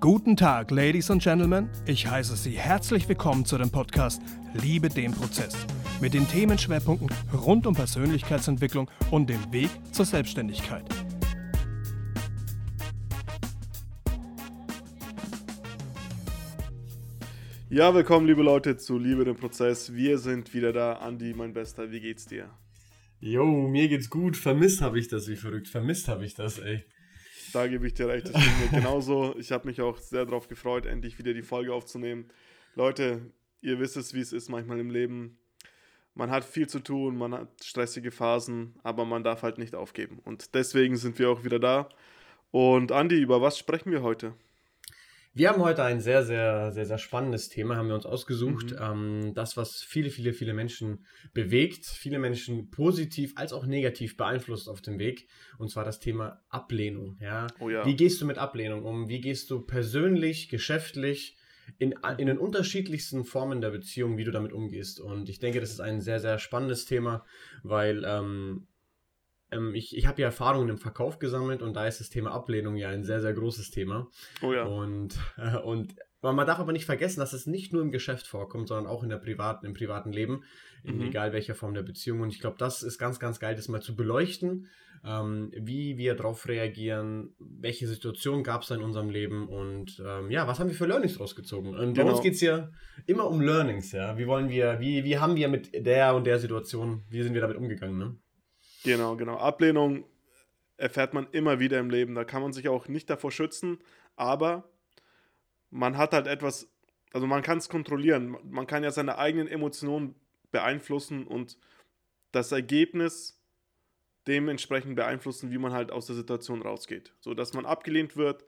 Guten Tag, Ladies und Gentlemen. Ich heiße Sie herzlich willkommen zu dem Podcast Liebe den Prozess mit den Themenschwerpunkten rund um Persönlichkeitsentwicklung und dem Weg zur Selbstständigkeit. Ja, willkommen, liebe Leute, zu Liebe den Prozess. Wir sind wieder da. Andi, mein Bester, wie geht's dir? Jo, mir geht's gut. Vermisst habe ich das wie verrückt. Vermisst habe ich das, ey. Da gebe ich dir recht, das ging mir genauso. Ich habe mich auch sehr darauf gefreut, endlich wieder die Folge aufzunehmen. Leute, ihr wisst es, wie es ist manchmal im Leben. Man hat viel zu tun, man hat stressige Phasen, aber man darf halt nicht aufgeben. Und deswegen sind wir auch wieder da. Und Andi, über was sprechen wir heute? Wir haben heute ein sehr, sehr, sehr, sehr spannendes Thema, haben wir uns ausgesucht. Mhm. Ähm, das, was viele, viele, viele Menschen bewegt, viele Menschen positiv als auch negativ beeinflusst auf dem Weg. Und zwar das Thema Ablehnung. Ja? Oh ja. Wie gehst du mit Ablehnung um? Wie gehst du persönlich, geschäftlich, in, in den unterschiedlichsten Formen der Beziehung, wie du damit umgehst? Und ich denke, das ist ein sehr, sehr spannendes Thema, weil ähm, ähm, ich, ich habe ja Erfahrungen im Verkauf gesammelt und da ist das Thema Ablehnung ja ein sehr, sehr großes Thema. Oh ja. Und, äh, und man darf aber nicht vergessen, dass es nicht nur im Geschäft vorkommt, sondern auch in der privaten, im privaten Leben, in mhm. egal welcher Form der Beziehung. Und ich glaube, das ist ganz, ganz geil, das mal zu beleuchten, ähm, wie wir darauf reagieren, welche Situationen gab es in unserem Leben und ähm, ja, was haben wir für Learnings rausgezogen. Und bei genau. uns geht es ja immer um Learnings, ja. Wie wollen wir, wie, wie haben wir mit der und der Situation, wie sind wir damit umgegangen, ne? Genau, genau. Ablehnung erfährt man immer wieder im Leben. Da kann man sich auch nicht davor schützen, aber man hat halt etwas, also man kann es kontrollieren. Man kann ja seine eigenen Emotionen beeinflussen und das Ergebnis dementsprechend beeinflussen, wie man halt aus der Situation rausgeht. So, dass man abgelehnt wird,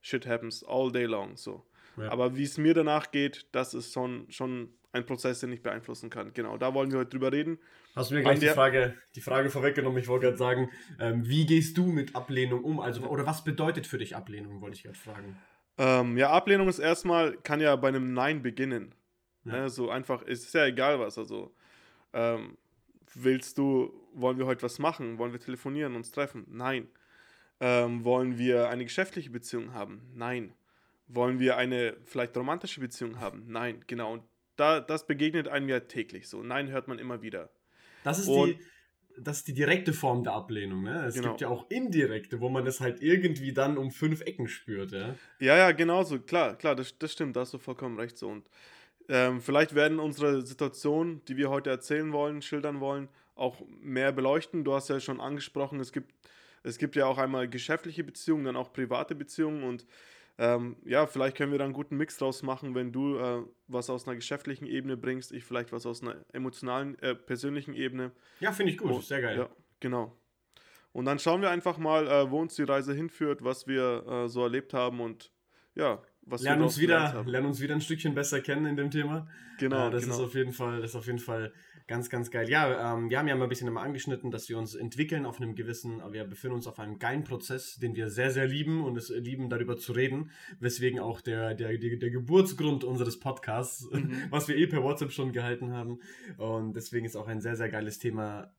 shit happens all day long. So. Ja. Aber wie es mir danach geht, das ist schon, schon ein Prozess, den ich beeinflussen kann. Genau, da wollen wir heute drüber reden. Hast du mir gleich die Frage, die Frage vorweggenommen? Ich wollte gerade sagen, ähm, wie gehst du mit Ablehnung um? Also, oder was bedeutet für dich Ablehnung, wollte ich gerade fragen. Ähm, ja, Ablehnung ist erstmal, kann ja bei einem Nein beginnen. Ja. Ne, so einfach, es ist ja egal was. Also, ähm, willst du, wollen wir heute was machen? Wollen wir telefonieren, uns treffen? Nein. Ähm, wollen wir eine geschäftliche Beziehung haben? Nein. Wollen wir eine vielleicht romantische Beziehung haben? Nein, genau. Und da, das begegnet einem ja täglich so. Nein hört man immer wieder. Das ist, die, das ist die direkte Form der Ablehnung. Ne? Es genau. gibt ja auch indirekte, wo man das halt irgendwie dann um fünf Ecken spürt. Ja, ja, ja genau so. Klar, klar, das, das stimmt. Da hast du vollkommen recht so. Und ähm, vielleicht werden unsere Situationen, die wir heute erzählen wollen, schildern wollen, auch mehr beleuchten. Du hast ja schon angesprochen, es gibt, es gibt ja auch einmal geschäftliche Beziehungen, dann auch private Beziehungen und ähm, ja, vielleicht können wir da einen guten Mix draus machen, wenn du äh, was aus einer geschäftlichen Ebene bringst, ich vielleicht was aus einer emotionalen, äh, persönlichen Ebene. Ja, finde ich gut, oh, sehr geil. Ja, genau. Und dann schauen wir einfach mal, äh, wo uns die Reise hinführt, was wir äh, so erlebt haben und ja, was lernen wir uns wieder, lernen uns wieder ein Stückchen besser kennen in dem Thema. Genau. Äh, das genau. ist auf jeden Fall, das ist auf jeden Fall Ganz, ganz geil. Ja, ähm, wir haben ja mal ein bisschen immer angeschnitten, dass wir uns entwickeln auf einem gewissen, wir befinden uns auf einem geilen Prozess, den wir sehr, sehr lieben und es lieben, darüber zu reden, weswegen auch der, der, der, der Geburtsgrund unseres Podcasts, mhm. was wir eh per WhatsApp schon gehalten haben. Und deswegen ist auch ein sehr, sehr geiles Thema,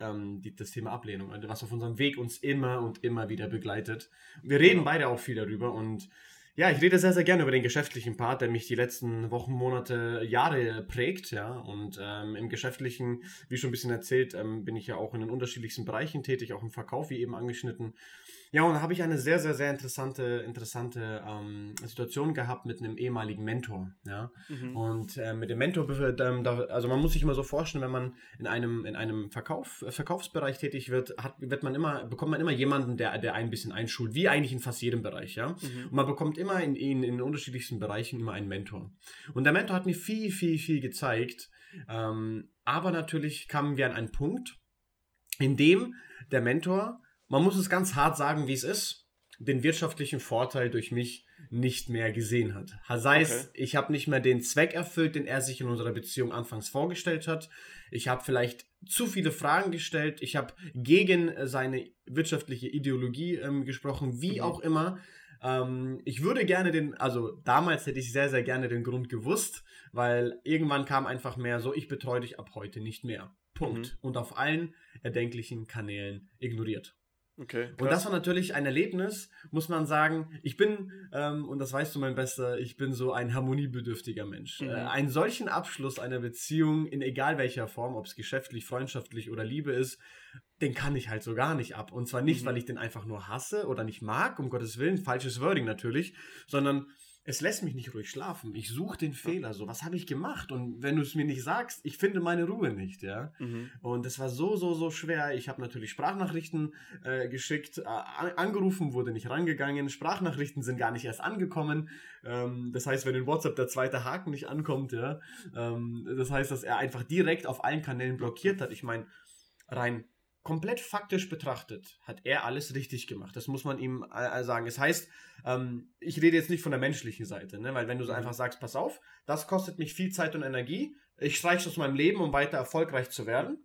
ähm, die, das Thema Ablehnung, also was auf unserem Weg uns immer und immer wieder begleitet. Wir reden genau. beide auch viel darüber und ja, ich rede sehr, sehr gerne über den geschäftlichen Part, der mich die letzten Wochen, Monate, Jahre prägt, ja. Und ähm, im Geschäftlichen, wie schon ein bisschen erzählt, ähm, bin ich ja auch in den unterschiedlichsten Bereichen tätig, auch im Verkauf, wie eben angeschnitten. Ja, und da habe ich eine sehr, sehr, sehr interessante, interessante ähm, Situation gehabt mit einem ehemaligen Mentor. Ja? Mhm. Und äh, mit dem Mentor, ähm, da, also man muss sich immer so vorstellen, wenn man in einem, in einem Verkauf, Verkaufsbereich tätig wird, hat, wird man immer, bekommt man immer jemanden, der, der ein bisschen einschult, wie eigentlich in fast jedem Bereich. Ja? Mhm. Und man bekommt immer in, in, in unterschiedlichsten Bereichen immer einen Mentor. Und der Mentor hat mir viel, viel, viel gezeigt. Ähm, aber natürlich kamen wir an einen Punkt, in dem der Mentor man muss es ganz hart sagen, wie es ist, den wirtschaftlichen Vorteil durch mich nicht mehr gesehen hat. Sei es, okay. ich habe nicht mehr den Zweck erfüllt, den er sich in unserer Beziehung anfangs vorgestellt hat. Ich habe vielleicht zu viele Fragen gestellt. Ich habe gegen seine wirtschaftliche Ideologie ähm, gesprochen, wie mhm. auch immer. Ähm, ich würde gerne den, also damals hätte ich sehr, sehr gerne den Grund gewusst, weil irgendwann kam einfach mehr so, ich betreue dich ab heute nicht mehr. Punkt. Mhm. Und auf allen erdenklichen Kanälen ignoriert. Okay, und das war natürlich ein Erlebnis, muss man sagen. Ich bin, ähm, und das weißt du, mein Bester, ich bin so ein harmoniebedürftiger Mensch. Mhm. Äh, einen solchen Abschluss einer Beziehung, in egal welcher Form, ob es geschäftlich, freundschaftlich oder Liebe ist, den kann ich halt so gar nicht ab. Und zwar nicht, mhm. weil ich den einfach nur hasse oder nicht mag, um Gottes Willen, falsches Wording natürlich, sondern es lässt mich nicht ruhig schlafen. Ich suche den Fehler. So, was habe ich gemacht? Und wenn du es mir nicht sagst, ich finde meine Ruhe nicht, ja. Mhm. Und es war so, so, so schwer. Ich habe natürlich Sprachnachrichten äh, geschickt, äh, angerufen, wurde nicht rangegangen. Sprachnachrichten sind gar nicht erst angekommen. Ähm, das heißt, wenn in WhatsApp der zweite Haken nicht ankommt, ja, ähm, das heißt, dass er einfach direkt auf allen Kanälen blockiert hat. Ich meine, rein komplett faktisch betrachtet hat er alles richtig gemacht. Das muss man ihm sagen. Das heißt, ähm, ich rede jetzt nicht von der menschlichen Seite, ne? weil wenn du so mhm. einfach sagst, pass auf, das kostet mich viel Zeit und Energie, ich streiche aus meinem Leben, um weiter erfolgreich zu werden,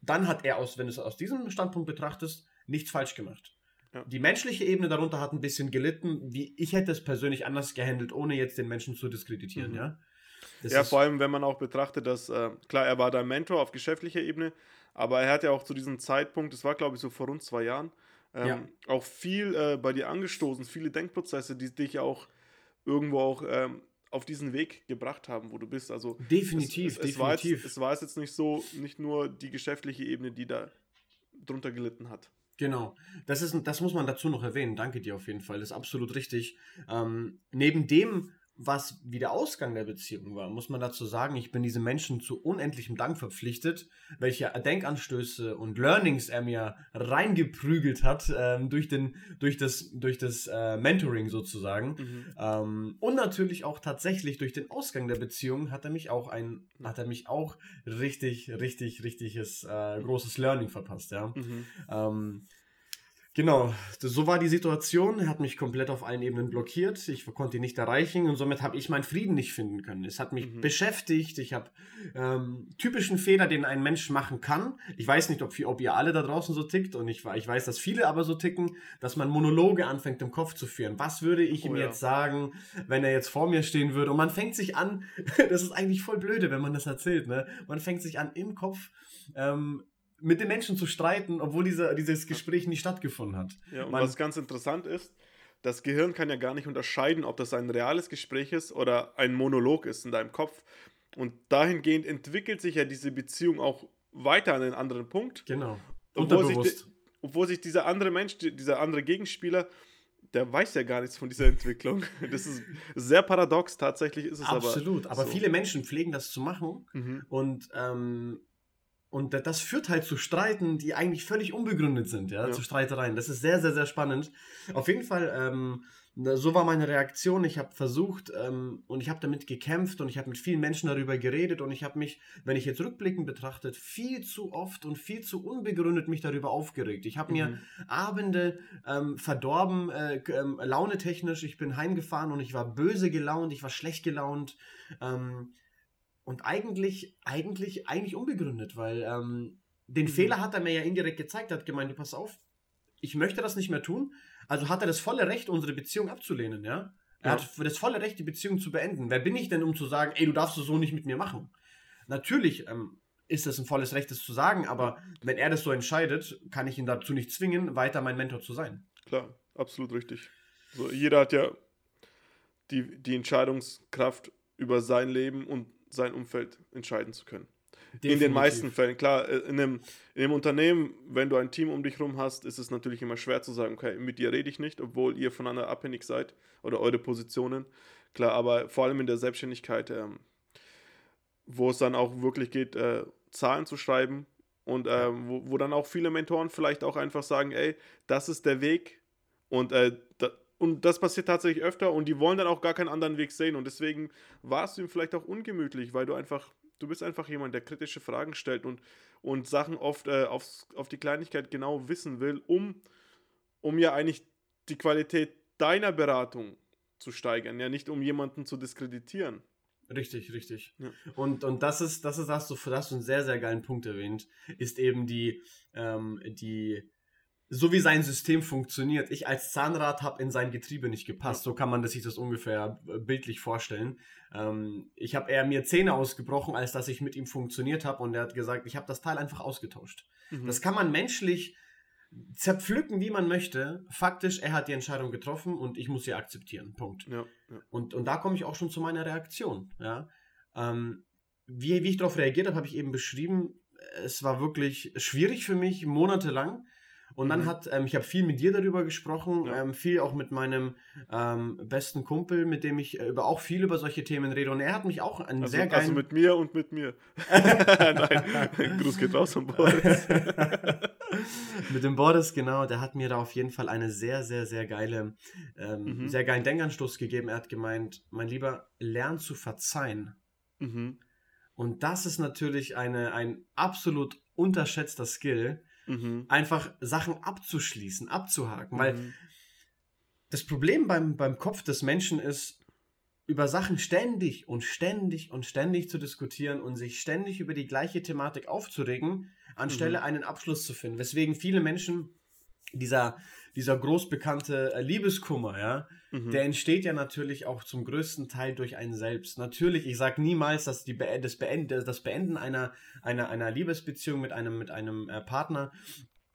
dann hat er aus, wenn du es aus diesem Standpunkt betrachtest, nichts falsch gemacht. Ja. Die menschliche Ebene darunter hat ein bisschen gelitten, wie ich hätte es persönlich anders gehandelt, ohne jetzt den Menschen zu diskreditieren, mhm. ja. Das ja, vor allem, wenn man auch betrachtet, dass, äh, klar, er war dein Mentor auf geschäftlicher Ebene, aber er hat ja auch zu diesem Zeitpunkt, das war glaube ich so vor rund zwei Jahren, ähm, ja. auch viel äh, bei dir angestoßen, viele Denkprozesse, die dich auch irgendwo auch ähm, auf diesen Weg gebracht haben, wo du bist. Also definitiv, es, es, es definitiv. War jetzt, es war jetzt nicht so, nicht nur die geschäftliche Ebene, die da drunter gelitten hat. Genau, das, ist, das muss man dazu noch erwähnen. Danke dir auf jeden Fall, das ist absolut richtig. Ähm, neben dem was wie der Ausgang der Beziehung war, muss man dazu sagen, ich bin diesem Menschen zu unendlichem Dank verpflichtet, welche Denkanstöße und Learnings er mir reingeprügelt hat ähm, durch, den, durch das, durch das äh, Mentoring sozusagen. Mhm. Ähm, und natürlich auch tatsächlich durch den Ausgang der Beziehung hat er mich auch ein, hat er mich auch richtig, richtig, richtiges äh, großes Learning verpasst, ja. Mhm. Ähm, Genau, so war die Situation. Er hat mich komplett auf allen Ebenen blockiert. Ich konnte ihn nicht erreichen und somit habe ich meinen Frieden nicht finden können. Es hat mich mhm. beschäftigt. Ich habe ähm, typischen Fehler, den ein Mensch machen kann. Ich weiß nicht, ob, ob, ihr alle da draußen so tickt und ich, ich weiß, dass viele aber so ticken, dass man Monologe anfängt im Kopf zu führen. Was würde ich oh, ihm ja. jetzt sagen, wenn er jetzt vor mir stehen würde? Und man fängt sich an, das ist eigentlich voll blöde, wenn man das erzählt, ne? Man fängt sich an im Kopf ähm, mit den Menschen zu streiten, obwohl dieser, dieses Gespräch nicht stattgefunden hat. Ja, und Man, was ganz interessant ist, das Gehirn kann ja gar nicht unterscheiden, ob das ein reales Gespräch ist oder ein Monolog ist in deinem Kopf. Und dahingehend entwickelt sich ja diese Beziehung auch weiter an einen anderen Punkt. Genau. Obwohl sich, obwohl sich dieser andere Mensch, dieser andere Gegenspieler, der weiß ja gar nichts von dieser Entwicklung. Das ist sehr paradox, tatsächlich ist es Absolut. aber. Absolut, aber so. viele Menschen pflegen das zu machen mhm. und ähm, und das führt halt zu Streiten, die eigentlich völlig unbegründet sind, ja, ja. zu Streitereien. Das ist sehr, sehr, sehr spannend. Auf jeden Fall, ähm, so war meine Reaktion. Ich habe versucht ähm, und ich habe damit gekämpft und ich habe mit vielen Menschen darüber geredet und ich habe mich, wenn ich jetzt rückblickend betrachtet, viel zu oft und viel zu unbegründet mich darüber aufgeregt. Ich habe mhm. mir Abende ähm, verdorben, äh, ähm, launetechnisch. Ich bin heimgefahren und ich war böse gelaunt, ich war schlecht gelaunt. Ähm, und eigentlich, eigentlich, eigentlich unbegründet, weil ähm, den mhm. Fehler hat er mir ja indirekt gezeigt, er hat gemeint, du pass auf, ich möchte das nicht mehr tun. Also hat er das volle Recht, unsere Beziehung abzulehnen, ja? Er ja. hat das volle Recht, die Beziehung zu beenden. Wer bin ich denn, um zu sagen, ey, du darfst es so nicht mit mir machen? Natürlich ähm, ist es ein volles Recht, das zu sagen, aber wenn er das so entscheidet, kann ich ihn dazu nicht zwingen, weiter mein Mentor zu sein. Klar, absolut richtig. Also jeder hat ja die, die Entscheidungskraft über sein Leben und sein Umfeld entscheiden zu können. Definitiv. In den meisten Fällen. Klar, äh, in einem, in einem Unternehmen, wenn du ein Team um dich herum hast, ist es natürlich immer schwer zu sagen, okay, mit dir rede ich nicht, obwohl ihr voneinander abhängig seid oder eure Positionen. Klar, aber vor allem in der Selbstständigkeit, ähm, wo es dann auch wirklich geht, äh, Zahlen zu schreiben und äh, wo, wo, dann auch viele Mentoren vielleicht auch einfach sagen, ey, das ist der Weg und äh, da, und das passiert tatsächlich öfter und die wollen dann auch gar keinen anderen Weg sehen. Und deswegen warst du ihm vielleicht auch ungemütlich, weil du einfach, du bist einfach jemand, der kritische Fragen stellt und, und Sachen oft äh, aufs, auf die Kleinigkeit genau wissen will, um, um ja eigentlich die Qualität deiner Beratung zu steigern, ja nicht um jemanden zu diskreditieren. Richtig, richtig. Ja. Und, und das ist, das ist, hast du, hast du einen sehr, sehr geilen Punkt erwähnt, ist eben die, ähm, die, so wie sein System funktioniert. Ich als Zahnrad habe in sein Getriebe nicht gepasst. So kann man sich das ungefähr äh, bildlich vorstellen. Ähm, ich habe eher mir Zähne ausgebrochen, als dass ich mit ihm funktioniert habe. Und er hat gesagt, ich habe das Teil einfach ausgetauscht. Mhm. Das kann man menschlich zerpflücken, wie man möchte. Faktisch, er hat die Entscheidung getroffen und ich muss sie akzeptieren. Punkt. Ja, ja. Und, und da komme ich auch schon zu meiner Reaktion. Ja? Ähm, wie, wie ich darauf reagiert habe, habe ich eben beschrieben. Es war wirklich schwierig für mich, monatelang. Und dann mhm. hat, ähm, ich habe viel mit dir darüber gesprochen, ja. ähm, viel auch mit meinem ähm, besten Kumpel, mit dem ich äh, über, auch viel über solche Themen rede. Und er hat mich auch einen also, sehr geilen... Also mit mir und mit mir. Nein, Gruß geht raus von Boris. mit dem Boris, genau, der hat mir da auf jeden Fall eine sehr, sehr, sehr geile, ähm, mhm. sehr geilen Denkanstoß gegeben. Er hat gemeint, mein Lieber, lern zu verzeihen. Mhm. Und das ist natürlich eine, ein absolut unterschätzter Skill, mhm. einfach Sachen abzuschließen, abzuhaken. Mhm. Weil das Problem beim, beim Kopf des Menschen ist, über Sachen ständig und ständig und ständig zu diskutieren und sich ständig über die gleiche Thematik aufzuregen, anstelle mhm. einen Abschluss zu finden. Weswegen viele Menschen dieser, dieser großbekannte äh, Liebeskummer, ja, mhm. der entsteht ja natürlich auch zum größten Teil durch einen selbst. Natürlich, ich sage niemals, dass die Be das, Beenden, das Beenden einer, einer, einer Liebesbeziehung mit einem, mit einem äh, Partner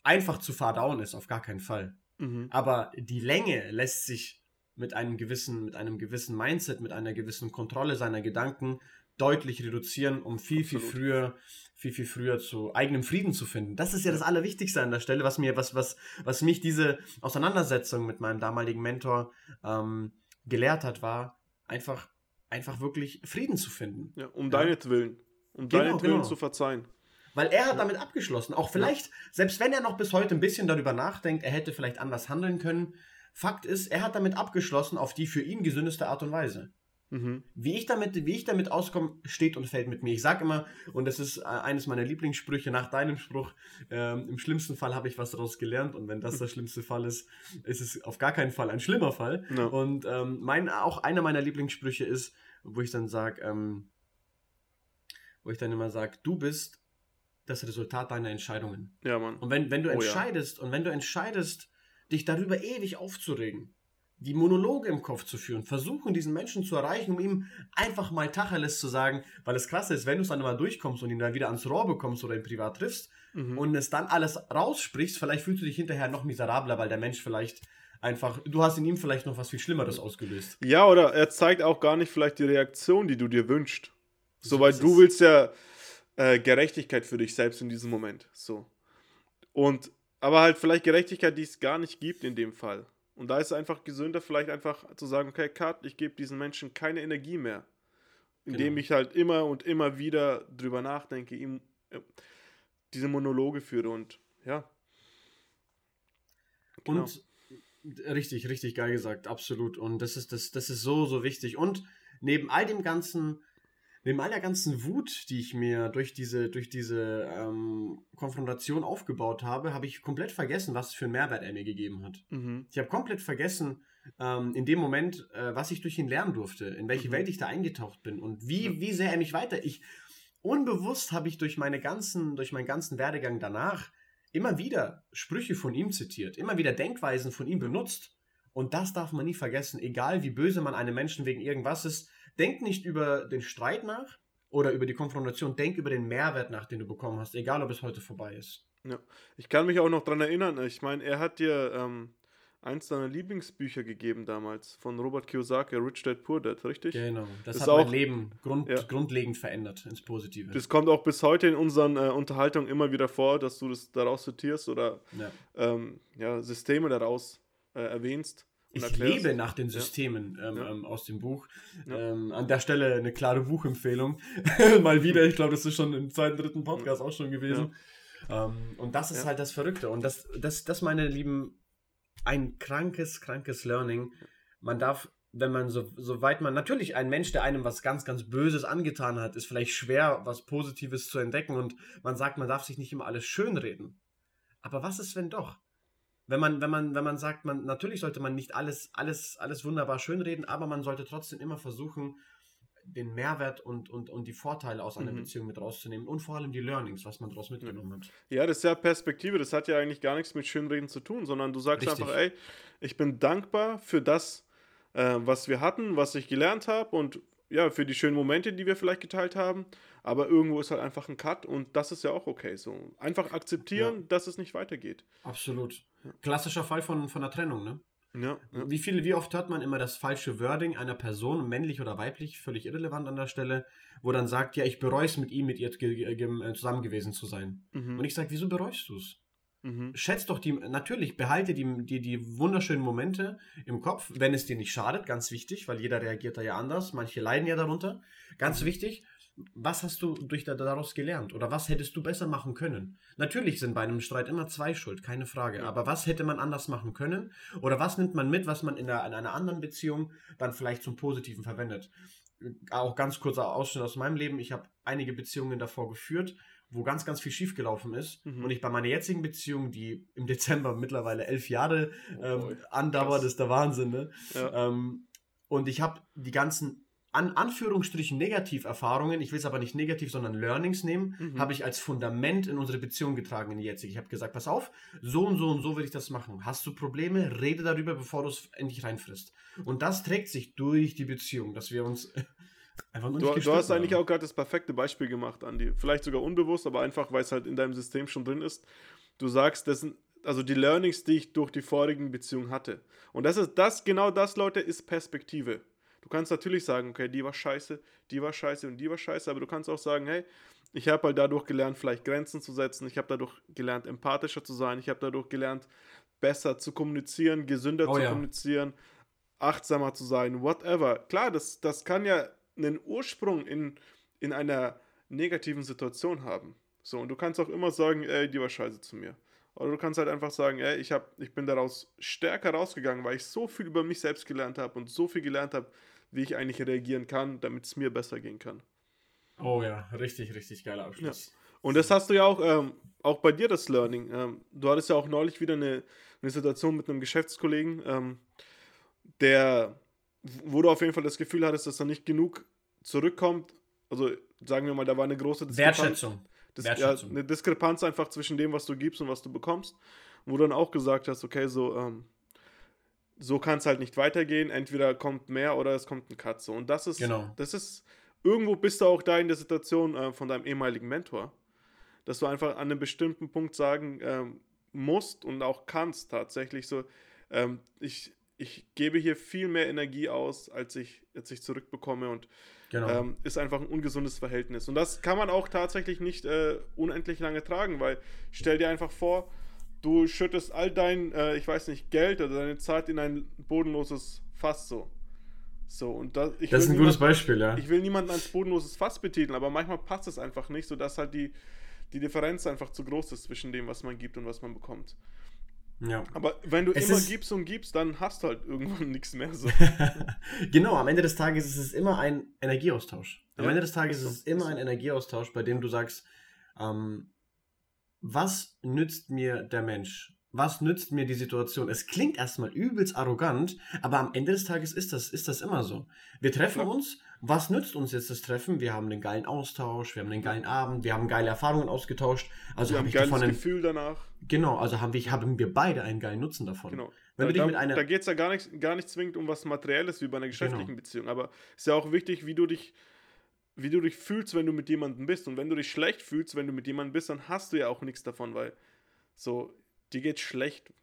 einfach zu verdauen ist, auf gar keinen Fall. Mhm. Aber die Länge lässt sich mit einem gewissen, mit einem gewissen Mindset, mit einer gewissen Kontrolle seiner Gedanken deutlich reduzieren, um viel, Absolut. viel früher viel, viel früher zu eigenem Frieden zu finden. Das ist ja das Allerwichtigste an der Stelle, was mir, was, was, was mich diese Auseinandersetzung mit meinem damaligen Mentor ähm, gelehrt hat, war einfach, einfach wirklich Frieden zu finden. Ja, um ja. deinetwillen. Um genau, deinetwillen genau. zu verzeihen. Weil er hat damit abgeschlossen. Auch vielleicht, ja. selbst wenn er noch bis heute ein bisschen darüber nachdenkt, er hätte vielleicht anders handeln können. Fakt ist, er hat damit abgeschlossen auf die für ihn gesündeste Art und Weise. Mhm. Wie, ich damit, wie ich damit auskomme, steht und fällt mit mir. Ich sage immer, und das ist äh, eines meiner Lieblingssprüche nach deinem Spruch, ähm, im schlimmsten Fall habe ich was daraus gelernt und wenn das der schlimmste Fall ist, ist es auf gar keinen Fall ein schlimmer Fall. No. Und ähm, mein, auch einer meiner Lieblingssprüche ist, wo ich dann sage, ähm, wo ich dann immer sage, du bist das Resultat deiner Entscheidungen. Ja, Mann. Und wenn, wenn du oh, entscheidest, ja. und wenn du entscheidest, dich darüber ewig aufzuregen, die Monologe im Kopf zu führen, versuchen, diesen Menschen zu erreichen, um ihm einfach mal Tacheles zu sagen, weil das Krasse ist, wenn du es dann immer durchkommst und ihn dann wieder ans Rohr bekommst oder ihn privat triffst mhm. und es dann alles raussprichst, vielleicht fühlst du dich hinterher noch miserabler, weil der Mensch vielleicht einfach, du hast in ihm vielleicht noch was viel Schlimmeres ausgelöst. Ja, oder er zeigt auch gar nicht vielleicht die Reaktion, die du dir wünschst. So weil du willst ja äh, Gerechtigkeit für dich selbst in diesem Moment. So. Und, aber halt vielleicht Gerechtigkeit, die es gar nicht gibt in dem Fall. Und da ist es einfach gesünder, vielleicht einfach zu sagen, okay, Cut, ich gebe diesen Menschen keine Energie mehr. Indem genau. ich halt immer und immer wieder drüber nachdenke, ihm äh, diese Monologe führe und ja. Genau. Und richtig, richtig geil gesagt, absolut. Und das ist, das, das ist so, so wichtig. Und neben all dem Ganzen neben all der ganzen Wut, die ich mir durch diese, durch diese ähm, Konfrontation aufgebaut habe, habe ich komplett vergessen, was für einen Mehrwert er mir gegeben hat. Mhm. Ich habe komplett vergessen, ähm, in dem Moment, äh, was ich durch ihn lernen durfte, in welche mhm. Welt ich da eingetaucht bin und wie, ja. wie sehr er mich weiter. Ich unbewusst habe ich durch meine ganzen, durch meinen ganzen Werdegang danach immer wieder Sprüche von ihm zitiert, immer wieder Denkweisen von ihm benutzt. Und das darf man nie vergessen, egal wie böse man einem Menschen wegen irgendwas ist denk nicht über den Streit nach oder über die Konfrontation, denk über den Mehrwert nach, den du bekommen hast, egal ob es heute vorbei ist. Ja, ich kann mich auch noch daran erinnern, ich meine, er hat dir ähm, eins deiner Lieblingsbücher gegeben damals von Robert Kiyosaki, Rich Dad Poor Dad, richtig? Genau, das, das hat auch, mein Leben grund, ja. grundlegend verändert ins Positive. Das kommt auch bis heute in unseren äh, Unterhaltungen immer wieder vor, dass du das daraus zitierst oder ja. Ähm, ja Systeme daraus äh, erwähnst. Ich lebe nach den Systemen ja. Ähm, ja. Ähm, aus dem Buch. Ja. Ähm, an der Stelle eine klare Buchempfehlung. Mal wieder, ich glaube, das ist schon im zweiten, dritten Podcast auch schon gewesen. Ähm, und das ist halt das Verrückte. Und das, das, das, meine Lieben, ein krankes, krankes Learning. Man darf, wenn man so, soweit man, natürlich ein Mensch, der einem was ganz, ganz Böses angetan hat, ist vielleicht schwer, was Positives zu entdecken. Und man sagt, man darf sich nicht immer alles schönreden. Aber was ist, wenn doch? Wenn man, wenn man, wenn man sagt, man, natürlich sollte man nicht alles, alles, alles wunderbar schönreden, aber man sollte trotzdem immer versuchen, den Mehrwert und, und, und die Vorteile aus einer mhm. Beziehung mit rauszunehmen und vor allem die Learnings, was man daraus mitgenommen hat. Ja, das ist ja Perspektive, das hat ja eigentlich gar nichts mit Schönreden zu tun, sondern du sagst Richtig. einfach, ey, ich bin dankbar für das, äh, was wir hatten, was ich gelernt habe und ja, für die schönen Momente, die wir vielleicht geteilt haben, Aber irgendwo ist halt einfach ein Cut und das ist ja auch okay. So einfach akzeptieren, ja. dass es nicht weitergeht. Absolut. Klassischer Fall von, von einer Trennung, ne? Ja, ja. Wie, viele, wie oft hört man immer das falsche Wording einer Person, männlich oder weiblich, völlig irrelevant an der Stelle, wo dann sagt, ja, ich bereue es mit ihm, mit ihr äh, zusammen gewesen zu sein. Mhm. Und ich sage, wieso bereust du es? Mhm. Schätzt doch die, natürlich behalte die, die, die wunderschönen Momente im Kopf, wenn es dir nicht schadet, ganz wichtig, weil jeder reagiert da ja anders, manche leiden ja darunter, ganz wichtig was hast du durch daraus gelernt? Oder was hättest du besser machen können? Natürlich sind bei einem Streit immer zwei schuld, keine Frage. Aber was hätte man anders machen können? Oder was nimmt man mit, was man in, der, in einer anderen Beziehung dann vielleicht zum Positiven verwendet? Auch ganz kurzer Ausschnitt aus meinem Leben. Ich habe einige Beziehungen davor geführt, wo ganz, ganz viel schiefgelaufen ist. Mhm. Und ich bei meiner jetzigen Beziehung, die im Dezember mittlerweile elf Jahre oh ähm, andauert, ist der Wahnsinn. Ne? Ja. Ähm, und ich habe die ganzen an Anführungsstrichen Negativerfahrungen, ich will es aber nicht negativ, sondern Learnings nehmen, mhm. habe ich als Fundament in unsere Beziehung getragen in die jetzige. Ich habe gesagt, pass auf, so und so und so will ich das machen. Hast du Probleme, rede darüber, bevor du es endlich reinfrisst. Und das trägt sich durch die Beziehung, dass wir uns einfach nur nicht Du, du hast eigentlich auch gerade das perfekte Beispiel gemacht, Andi. Vielleicht sogar unbewusst, aber einfach, weil es halt in deinem System schon drin ist. Du sagst, das sind also die Learnings, die ich durch die vorigen Beziehungen hatte. Und das ist das, genau das, Leute, ist Perspektive. Du kannst natürlich sagen, okay, die war scheiße, die war scheiße und die war scheiße, aber du kannst auch sagen, hey, ich habe halt dadurch gelernt, vielleicht Grenzen zu setzen, ich habe dadurch gelernt, empathischer zu sein, ich habe dadurch gelernt, besser zu kommunizieren, gesünder oh, zu ja. kommunizieren, achtsamer zu sein, whatever. Klar, das, das kann ja einen Ursprung in, in einer negativen Situation haben. So, und du kannst auch immer sagen, ey, die war scheiße zu mir. Oder du kannst halt einfach sagen, ey, ich, hab, ich bin daraus stärker rausgegangen, weil ich so viel über mich selbst gelernt habe und so viel gelernt habe, wie ich eigentlich reagieren kann, damit es mir besser gehen kann. Oh ja, richtig, richtig geiler Abschluss. Ja. Und das hast du ja auch, ähm, auch bei dir das Learning. Ähm, du hattest ja auch neulich wieder eine, eine Situation mit einem Geschäftskollegen, ähm, der, wo du auf jeden Fall das Gefühl hattest, dass er nicht genug zurückkommt. Also sagen wir mal, da war eine große Diskrepanz. Wertschätzung. Das, ja, eine Diskrepanz einfach zwischen dem, was du gibst und was du bekommst. Wo du dann auch gesagt hast, okay, so, ähm, so kann es halt nicht weitergehen. Entweder kommt mehr oder es kommt ein. So. Und das ist, genau. das ist, irgendwo bist du auch da in der Situation äh, von deinem ehemaligen Mentor, dass du einfach an einem bestimmten Punkt sagen ähm, musst und auch kannst tatsächlich so, ähm, ich, ich gebe hier viel mehr Energie aus, als ich, als ich zurückbekomme und genau. ähm, ist einfach ein ungesundes Verhältnis. Und das kann man auch tatsächlich nicht äh, unendlich lange tragen, weil stell dir einfach vor, du schüttest all dein, äh, ich weiß nicht, Geld oder deine Zeit in ein bodenloses Fass so. So, und da, ich das ist ein gutes Beispiel, ja. Ich will niemanden als bodenloses Fass betiteln, aber manchmal passt es einfach nicht, sodass halt die, die Differenz einfach zu groß ist zwischen dem, was man gibt und was man bekommt. Ja. Aber wenn du es immer gibst und gibst, dann hast du halt irgendwann nichts mehr. So. genau, am Ende des Tages ist es immer ein Energieaustausch. Am ja, Ende des Tages ist es immer ein Energieaustausch, bei dem du sagst, ähm, was nützt mir der Mensch? Was nützt mir die Situation? Es klingt erstmal übelst arrogant, aber am Ende des Tages ist das, ist das immer so. Wir treffen uns, was nützt uns jetzt das Treffen? Wir haben einen geilen Austausch, wir haben einen geilen Abend, wir haben geile Erfahrungen ausgetauscht. Also habe ich davon ein Gefühl danach. Genau, also haben wir, haben wir beide einen geilen Nutzen davon. Genau. Wenn da, da, da geht es ja gar nicht, gar nicht zwingend um was Materielles wie bei einer geschäftlichen genau. Beziehung, aber es ist ja auch wichtig, wie du dich wie du dich fühlst, wenn du mit jemandem bist. Und wenn du dich schlecht fühlst, wenn du mit jemandem bist, dann hast du ja auch nichts davon, weil so, dir geht's schlecht.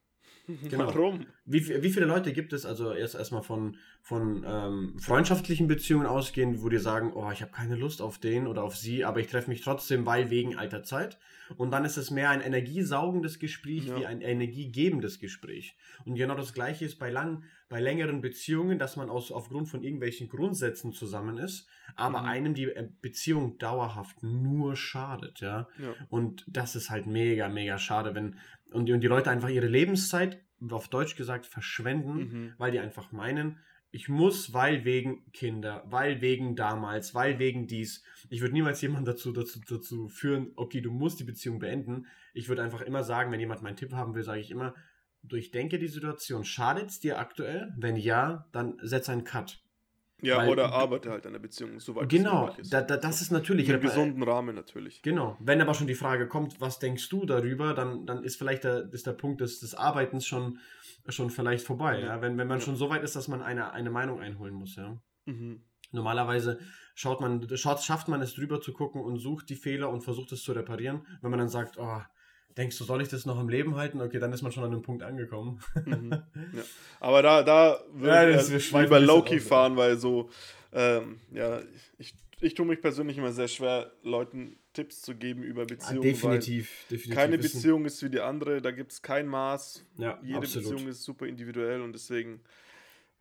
Genau. Warum? Wie, wie viele Leute gibt es, also erst erstmal von, von ähm, freundschaftlichen Beziehungen ausgehen, wo die sagen, oh, ich habe keine Lust auf den oder auf sie, aber ich treffe mich trotzdem, weil wegen alter Zeit. Und dann ist es mehr ein energiesaugendes Gespräch ja. wie ein energiegebendes Gespräch. Und genau das gleiche ist bei lang, bei längeren Beziehungen, dass man aus, aufgrund von irgendwelchen Grundsätzen zusammen ist, aber mhm. einem die äh, Beziehung dauerhaft nur schadet, ja? ja. Und das ist halt mega, mega schade, wenn und die, und die Leute einfach ihre Lebenszeit, auf Deutsch gesagt, verschwenden, mhm. weil die einfach meinen, ich muss, weil wegen Kinder, weil wegen damals, weil wegen dies. Ich würde niemals jemanden dazu, dazu, dazu führen, okay, du musst die Beziehung beenden. Ich würde einfach immer sagen, wenn jemand meinen Tipp haben will, sage ich immer, durchdenke die Situation. Schadet es dir aktuell? Wenn ja, dann setz einen Cut. Ja, Weil, oder arbeite halt an der Beziehung, soweit Genau, ist. Da, da, das ist natürlich. In einem gesunden Rahmen natürlich. Genau. Wenn aber schon die Frage kommt, was denkst du darüber, dann, dann ist vielleicht der, ist der Punkt des, des Arbeitens schon, schon vielleicht vorbei. Ja. ja? Wenn, wenn man ja. schon so weit ist, dass man eine, eine Meinung einholen muss. Ja. Mhm. Normalerweise schaut man, schaut, schafft man es drüber zu gucken und sucht die Fehler und versucht es zu reparieren. Wenn man dann sagt, oh, denkst du, soll ich das noch im Leben halten? Okay, dann ist man schon an einem Punkt angekommen. Mhm. Ja. Aber da, da würde ja, ich halt lieber Loki fahren, weil so, ähm, ja, ich, ich tue mich persönlich immer sehr schwer, Leuten Tipps zu geben über Beziehungen. Ja, definitiv, definitiv. Keine Beziehung ist wie die andere, da gibt es kein Maß. Ja, Jede absolut. Beziehung ist super individuell und deswegen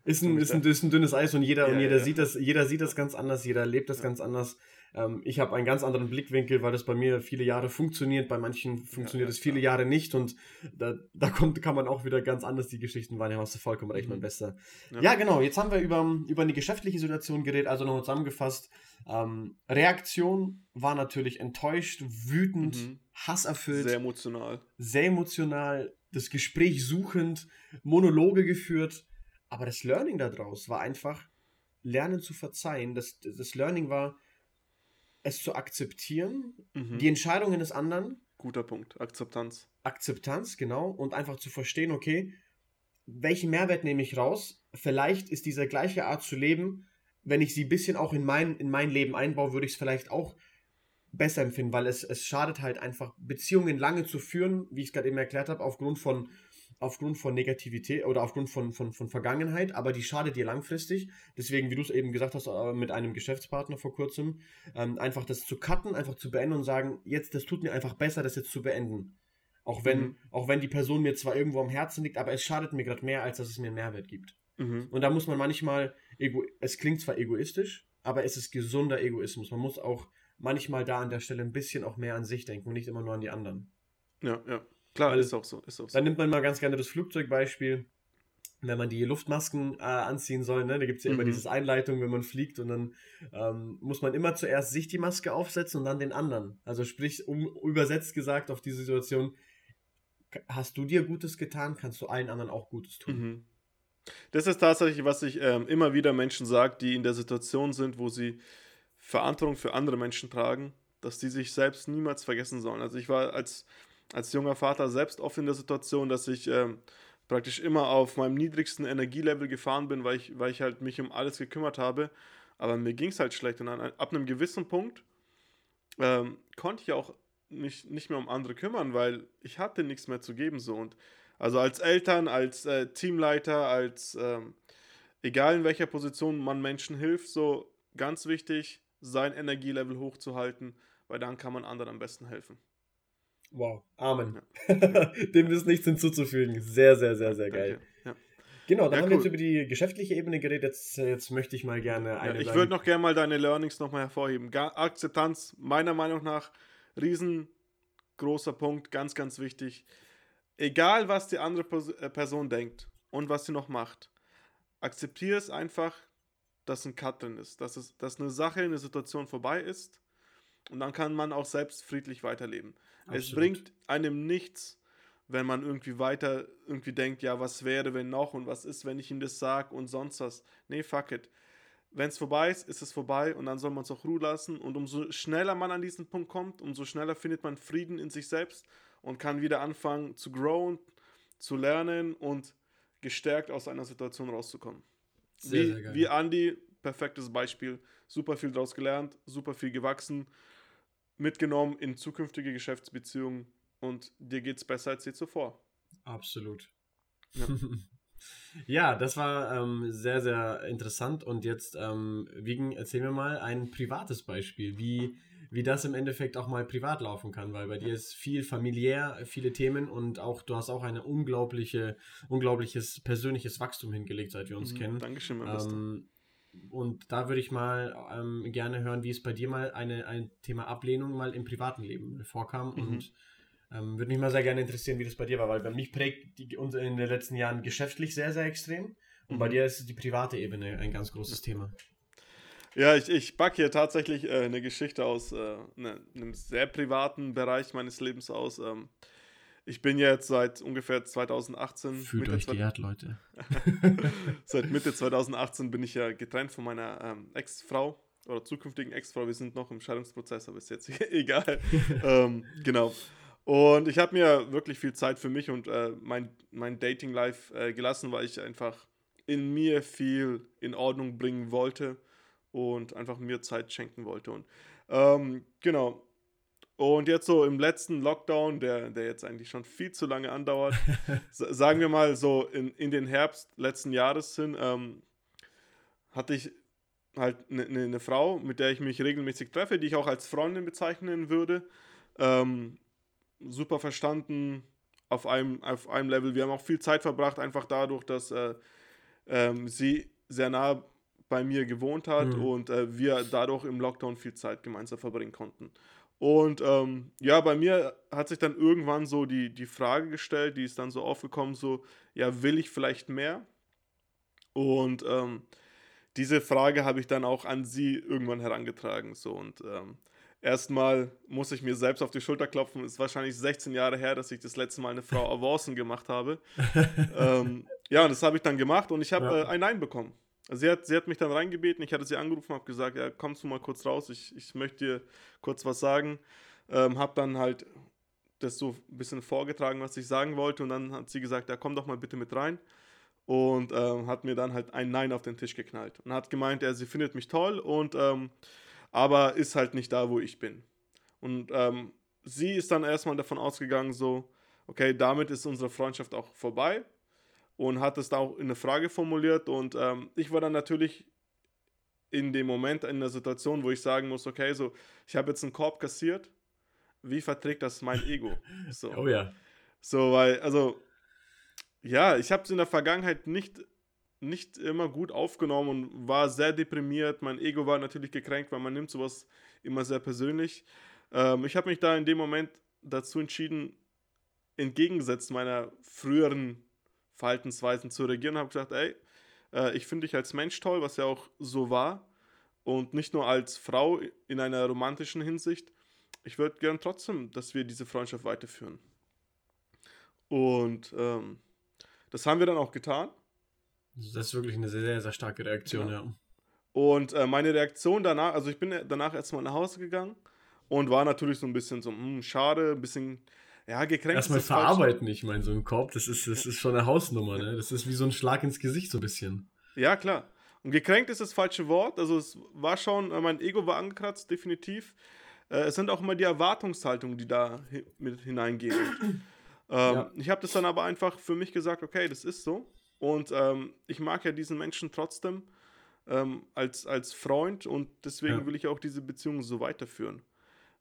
ist ein, ist, ein, ist ein dünnes Eis und jeder, ja, und jeder, ja. sieht das, jeder sieht das ganz anders, jeder lebt das ja. ganz anders. Ähm, ich habe einen ganz anderen Blickwinkel, weil das bei mir viele Jahre funktioniert, bei manchen funktioniert es viele Jahre nicht und da, da kommt, kann man auch wieder ganz anders die Geschichten wahrnehmen. Hast du vollkommen recht, mhm. mein Bester. Ja. genau, jetzt haben wir über, über eine geschäftliche Situation geredet, also nochmal zusammengefasst. Ähm, Reaktion war natürlich enttäuscht, wütend, mhm. hasserfüllt. Sehr emotional. Sehr emotional, das Gespräch suchend, Monologe geführt aber das Learning daraus war einfach, lernen zu verzeihen. Das, das Learning war, es zu akzeptieren, mhm. die Entscheidungen des anderen. Guter Punkt, Akzeptanz. Akzeptanz, genau. Und einfach zu verstehen, okay, welchen Mehrwert nehme ich raus? Vielleicht ist diese gleiche Art zu leben, wenn ich sie ein bisschen auch in mein, in mein Leben einbaue, würde ich es vielleicht auch besser empfinden, weil es, es schadet halt einfach, Beziehungen lange zu führen, wie ich es gerade eben erklärt habe, aufgrund von aufgrund von Negativität oder aufgrund von, von, von Vergangenheit, aber die schadet dir langfristig. Deswegen, wie du es eben gesagt hast, äh, mit einem Geschäftspartner vor kurzem, ähm, einfach das zu cutten, einfach zu beenden und sagen, jetzt, das tut mir einfach besser, das jetzt zu beenden. Auch wenn, mhm. auch wenn die Person mir zwar irgendwo am Herzen liegt, aber es schadet mir gerade mehr, als dass es mir einen Mehrwert gibt. Mhm. Und da muss man manchmal, ego es klingt zwar egoistisch, aber es ist gesunder Egoismus. Man muss auch manchmal da an der Stelle ein bisschen auch mehr an sich denken und nicht immer nur an die anderen. Ja, ja. Klar, Weil, ist auch so. Ist auch so. Dann nimmt man mal ganz gerne das Flugzeugbeispiel, wenn man die Luftmasken äh, anziehen soll. Ne? Da gibt es ja mhm. immer diese Einleitung, wenn man fliegt und dann ähm, muss man immer zuerst sich die Maske aufsetzen und dann den anderen. Also sprich, um, übersetzt gesagt auf die Situation, hast du dir Gutes getan, kannst du allen anderen auch Gutes tun. Mhm. Das ist tatsächlich, was ich ähm, immer wieder Menschen sage, die in der Situation sind, wo sie Verantwortung für andere Menschen tragen, dass die sich selbst niemals vergessen sollen. Also ich war als als junger Vater selbst oft in der Situation, dass ich ähm, praktisch immer auf meinem niedrigsten Energielevel gefahren bin, weil ich, weil ich halt mich um alles gekümmert habe. Aber mir ging es halt schlecht. Und an, ab einem gewissen Punkt ähm, konnte ich auch mich nicht mehr um andere kümmern, weil ich hatte nichts mehr zu geben. So. Und also als Eltern, als äh, Teamleiter, als ähm, egal in welcher Position man Menschen hilft, so ganz wichtig, sein Energielevel hochzuhalten, weil dann kann man anderen am besten helfen. Wow, Amen. Ja. Dem ist nichts hinzuzufügen. Sehr, sehr, sehr, sehr geil. Ja. Genau, dann ja, haben cool. wir jetzt über die geschäftliche Ebene geredet. Jetzt, jetzt möchte ich mal gerne eine. ich würde noch gerne mal deine Learnings nochmal hervorheben. Akzeptanz, meiner Meinung nach, riesengroßer Punkt, ganz, ganz wichtig. Egal, was die andere äh, Person denkt und was sie noch macht, akzeptiere es einfach, dass ein Cut drin ist, dass, es, dass eine Sache, eine Situation vorbei ist und dann kann man auch selbst friedlich weiterleben. Absolut. Es bringt einem nichts, wenn man irgendwie weiter irgendwie denkt, ja, was wäre, wenn noch und was ist, wenn ich ihm das sage und sonst was. Nee, fuck it. Wenn es vorbei ist, ist es vorbei und dann soll man es auch ruhen lassen. Und umso schneller man an diesen Punkt kommt, umso schneller findet man Frieden in sich selbst und kann wieder anfangen zu growen, zu lernen und gestärkt aus einer Situation rauszukommen. Sehr, wie, sehr geil. wie Andy, perfektes Beispiel. Super viel daraus gelernt, super viel gewachsen mitgenommen in zukünftige Geschäftsbeziehungen und dir geht es besser als je zuvor. Absolut. Ja. ja das war ähm, sehr, sehr interessant. Und jetzt, ähm, Wiegen, erzähl mir mal ein privates Beispiel, wie, wie das im Endeffekt auch mal privat laufen kann, weil bei dir ist viel familiär, viele Themen und auch du hast auch ein unglaubliche, unglaubliches persönliches Wachstum hingelegt, seit wir uns mhm, kennen. Dankeschön, mein ähm, und da würde ich mal ähm, gerne hören, wie es bei dir mal eine, ein Thema Ablehnung mal im privaten Leben vorkam. Mhm. Und ähm, würde mich mal sehr gerne interessieren, wie das bei dir war, weil bei mich prägt die, in den letzten Jahren geschäftlich sehr, sehr extrem. Und mhm. bei dir ist die private Ebene ein ganz großes Thema. Ja, ich, ich packe hier tatsächlich äh, eine Geschichte aus äh, ne, einem sehr privaten Bereich meines Lebens aus. Ähm, ich bin jetzt seit ungefähr 2018. Fühlt Mitte euch geehrt, Leute. seit Mitte 2018 bin ich ja getrennt von meiner ähm, Ex-Frau oder zukünftigen Ex-Frau. Wir sind noch im Scheidungsprozess, aber ist jetzt egal. ähm, genau. Und ich habe mir wirklich viel Zeit für mich und äh, mein, mein Dating-Life äh, gelassen, weil ich einfach in mir viel in Ordnung bringen wollte und einfach mir Zeit schenken wollte. Und ähm, genau. Und jetzt so im letzten Lockdown, der, der jetzt eigentlich schon viel zu lange andauert, sagen wir mal so in, in den Herbst letzten Jahres hin, ähm, hatte ich halt eine ne, ne Frau, mit der ich mich regelmäßig treffe, die ich auch als Freundin bezeichnen würde. Ähm, super verstanden, auf einem, auf einem Level. Wir haben auch viel Zeit verbracht, einfach dadurch, dass äh, ähm, sie sehr nah bei mir gewohnt hat mhm. und äh, wir dadurch im Lockdown viel Zeit gemeinsam verbringen konnten. Und ähm, ja, bei mir hat sich dann irgendwann so die, die Frage gestellt, die ist dann so aufgekommen, so, ja, will ich vielleicht mehr? Und ähm, diese Frage habe ich dann auch an sie irgendwann herangetragen. So und ähm, erstmal muss ich mir selbst auf die Schulter klopfen. Es ist wahrscheinlich 16 Jahre her, dass ich das letzte Mal eine Frau Avancen gemacht habe. ähm, ja, und das habe ich dann gemacht und ich habe ja. äh, ein Nein bekommen. Also sie hat, sie hat mich dann reingebeten, ich hatte sie angerufen, habe gesagt, ja, kommst du mal kurz raus, ich, ich möchte dir kurz was sagen. Ähm, habe dann halt das so ein bisschen vorgetragen, was ich sagen wollte und dann hat sie gesagt, ja, komm doch mal bitte mit rein und ähm, hat mir dann halt ein Nein auf den Tisch geknallt und hat gemeint, ja, sie findet mich toll und ähm, aber ist halt nicht da, wo ich bin. Und ähm, sie ist dann erstmal davon ausgegangen, so, okay, damit ist unsere Freundschaft auch vorbei und hat es da auch in eine Frage formuliert. Und ähm, ich war dann natürlich in dem Moment in der Situation, wo ich sagen muss, okay, so, ich habe jetzt einen Korb kassiert, wie verträgt das mein Ego? So. Oh ja. So, weil, also, ja, ich habe es in der Vergangenheit nicht nicht immer gut aufgenommen und war sehr deprimiert. Mein Ego war natürlich gekränkt, weil man nimmt sowas immer sehr persönlich. Ähm, ich habe mich da in dem Moment dazu entschieden, entgegengesetzt meiner früheren Verhaltensweisen zu reagieren und habe gesagt, ey, äh, ich finde dich als Mensch toll, was ja auch so war. Und nicht nur als Frau in einer romantischen Hinsicht. Ich würde gern trotzdem, dass wir diese Freundschaft weiterführen. Und ähm, das haben wir dann auch getan. Das ist wirklich eine sehr, sehr starke Reaktion, ja. ja. Und äh, meine Reaktion danach, also ich bin danach erstmal nach Hause gegangen und war natürlich so ein bisschen so, hm, schade, ein bisschen, ja, gekränkt. Erstmal verarbeiten, falsch. ich meine, so ein Korb, das ist, das ist schon eine Hausnummer, ne? Das ist wie so ein Schlag ins Gesicht, so ein bisschen. Ja, klar. Und gekränkt ist das falsche Wort, also es war schon, äh, mein Ego war angekratzt, definitiv. Äh, es sind auch immer die Erwartungshaltungen, die da mit hineingehen. ähm, ja. Ich habe das dann aber einfach für mich gesagt, okay, das ist so. Und ähm, ich mag ja diesen Menschen trotzdem ähm, als, als Freund und deswegen ja. will ich auch diese Beziehung so weiterführen.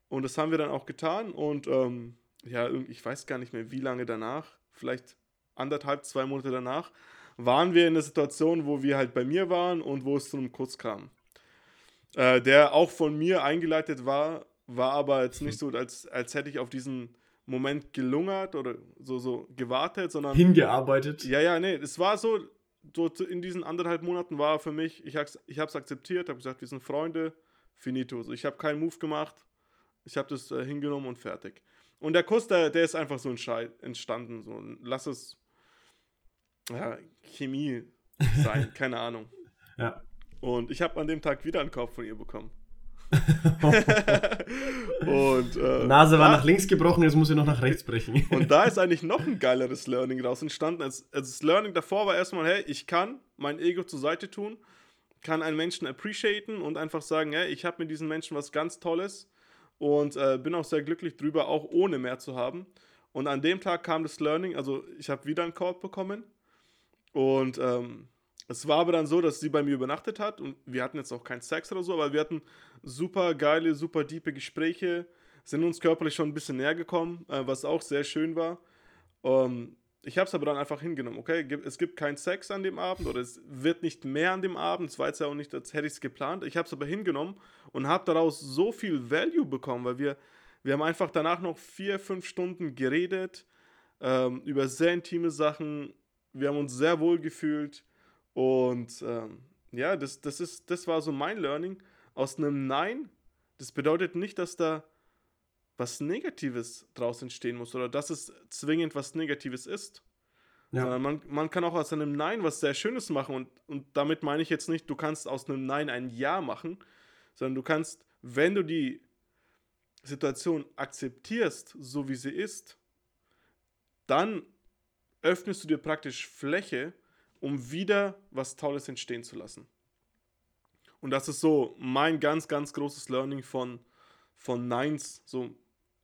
Und das haben wir dann auch getan und ähm, ja, ich weiß gar nicht mehr, wie lange danach, vielleicht anderthalb, zwei Monate danach, waren wir in der Situation, wo wir halt bei mir waren und wo es zu einem Kuss kam. Äh, der auch von mir eingeleitet war, war aber jetzt nicht so, als, als hätte ich auf diesen Moment gelungert oder so, so gewartet, sondern. Hingearbeitet. Ja, ja, nee, es war so, so in diesen anderthalb Monaten war für mich, ich habe es ich akzeptiert, habe gesagt, wir sind Freunde, finito. So, ich habe keinen Move gemacht, ich habe das äh, hingenommen und fertig. Und der Kuss, der, der ist einfach so entstanden. So, lass es ja, Chemie sein, keine Ahnung. Ja. Und ich habe an dem Tag wieder einen Kauf von ihr bekommen. und, äh, Nase war da, nach links gebrochen, jetzt muss sie noch nach rechts brechen. und da ist eigentlich noch ein geileres Learning raus entstanden. Also das Learning davor war erstmal, hey, ich kann mein Ego zur Seite tun, kann einen Menschen appreciaten und einfach sagen, hey, ich habe mit diesen Menschen was ganz Tolles und äh, bin auch sehr glücklich drüber, auch ohne mehr zu haben. Und an dem Tag kam das Learning, also ich habe wieder einen Call bekommen und ähm, es war aber dann so, dass sie bei mir übernachtet hat und wir hatten jetzt auch keinen Sex oder so, aber wir hatten super geile, super diepe Gespräche, sind uns körperlich schon ein bisschen näher gekommen, äh, was auch sehr schön war. Ähm, ich habe es aber dann einfach hingenommen, okay? Es gibt keinen Sex an dem Abend oder es wird nicht mehr an dem Abend. Es war jetzt ja auch nicht, als hätte ich es geplant. Ich habe es aber hingenommen und habe daraus so viel Value bekommen, weil wir, wir haben einfach danach noch vier, fünf Stunden geredet ähm, über sehr intime Sachen. Wir haben uns sehr wohl gefühlt und ähm, ja, das, das, ist, das war so mein Learning. Aus einem Nein, das bedeutet nicht, dass da was Negatives draus entstehen muss oder dass es zwingend was Negatives ist. Ja. Sondern man, man kann auch aus einem Nein was sehr Schönes machen. Und, und damit meine ich jetzt nicht, du kannst aus einem Nein ein Ja machen, sondern du kannst, wenn du die Situation akzeptierst, so wie sie ist, dann öffnest du dir praktisch Fläche, um wieder was Tolles entstehen zu lassen. Und das ist so mein ganz, ganz großes Learning von, von Nines, so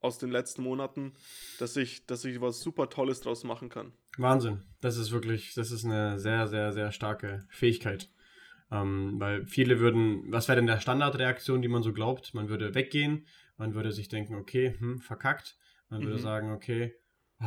aus den letzten Monaten, dass ich, dass ich was super Tolles draus machen kann. Wahnsinn. Das ist wirklich, das ist eine sehr, sehr, sehr starke Fähigkeit. Ähm, weil viele würden, was wäre denn der Standardreaktion, die man so glaubt? Man würde weggehen, man würde sich denken, okay, hm, verkackt. Man mhm. würde sagen, okay,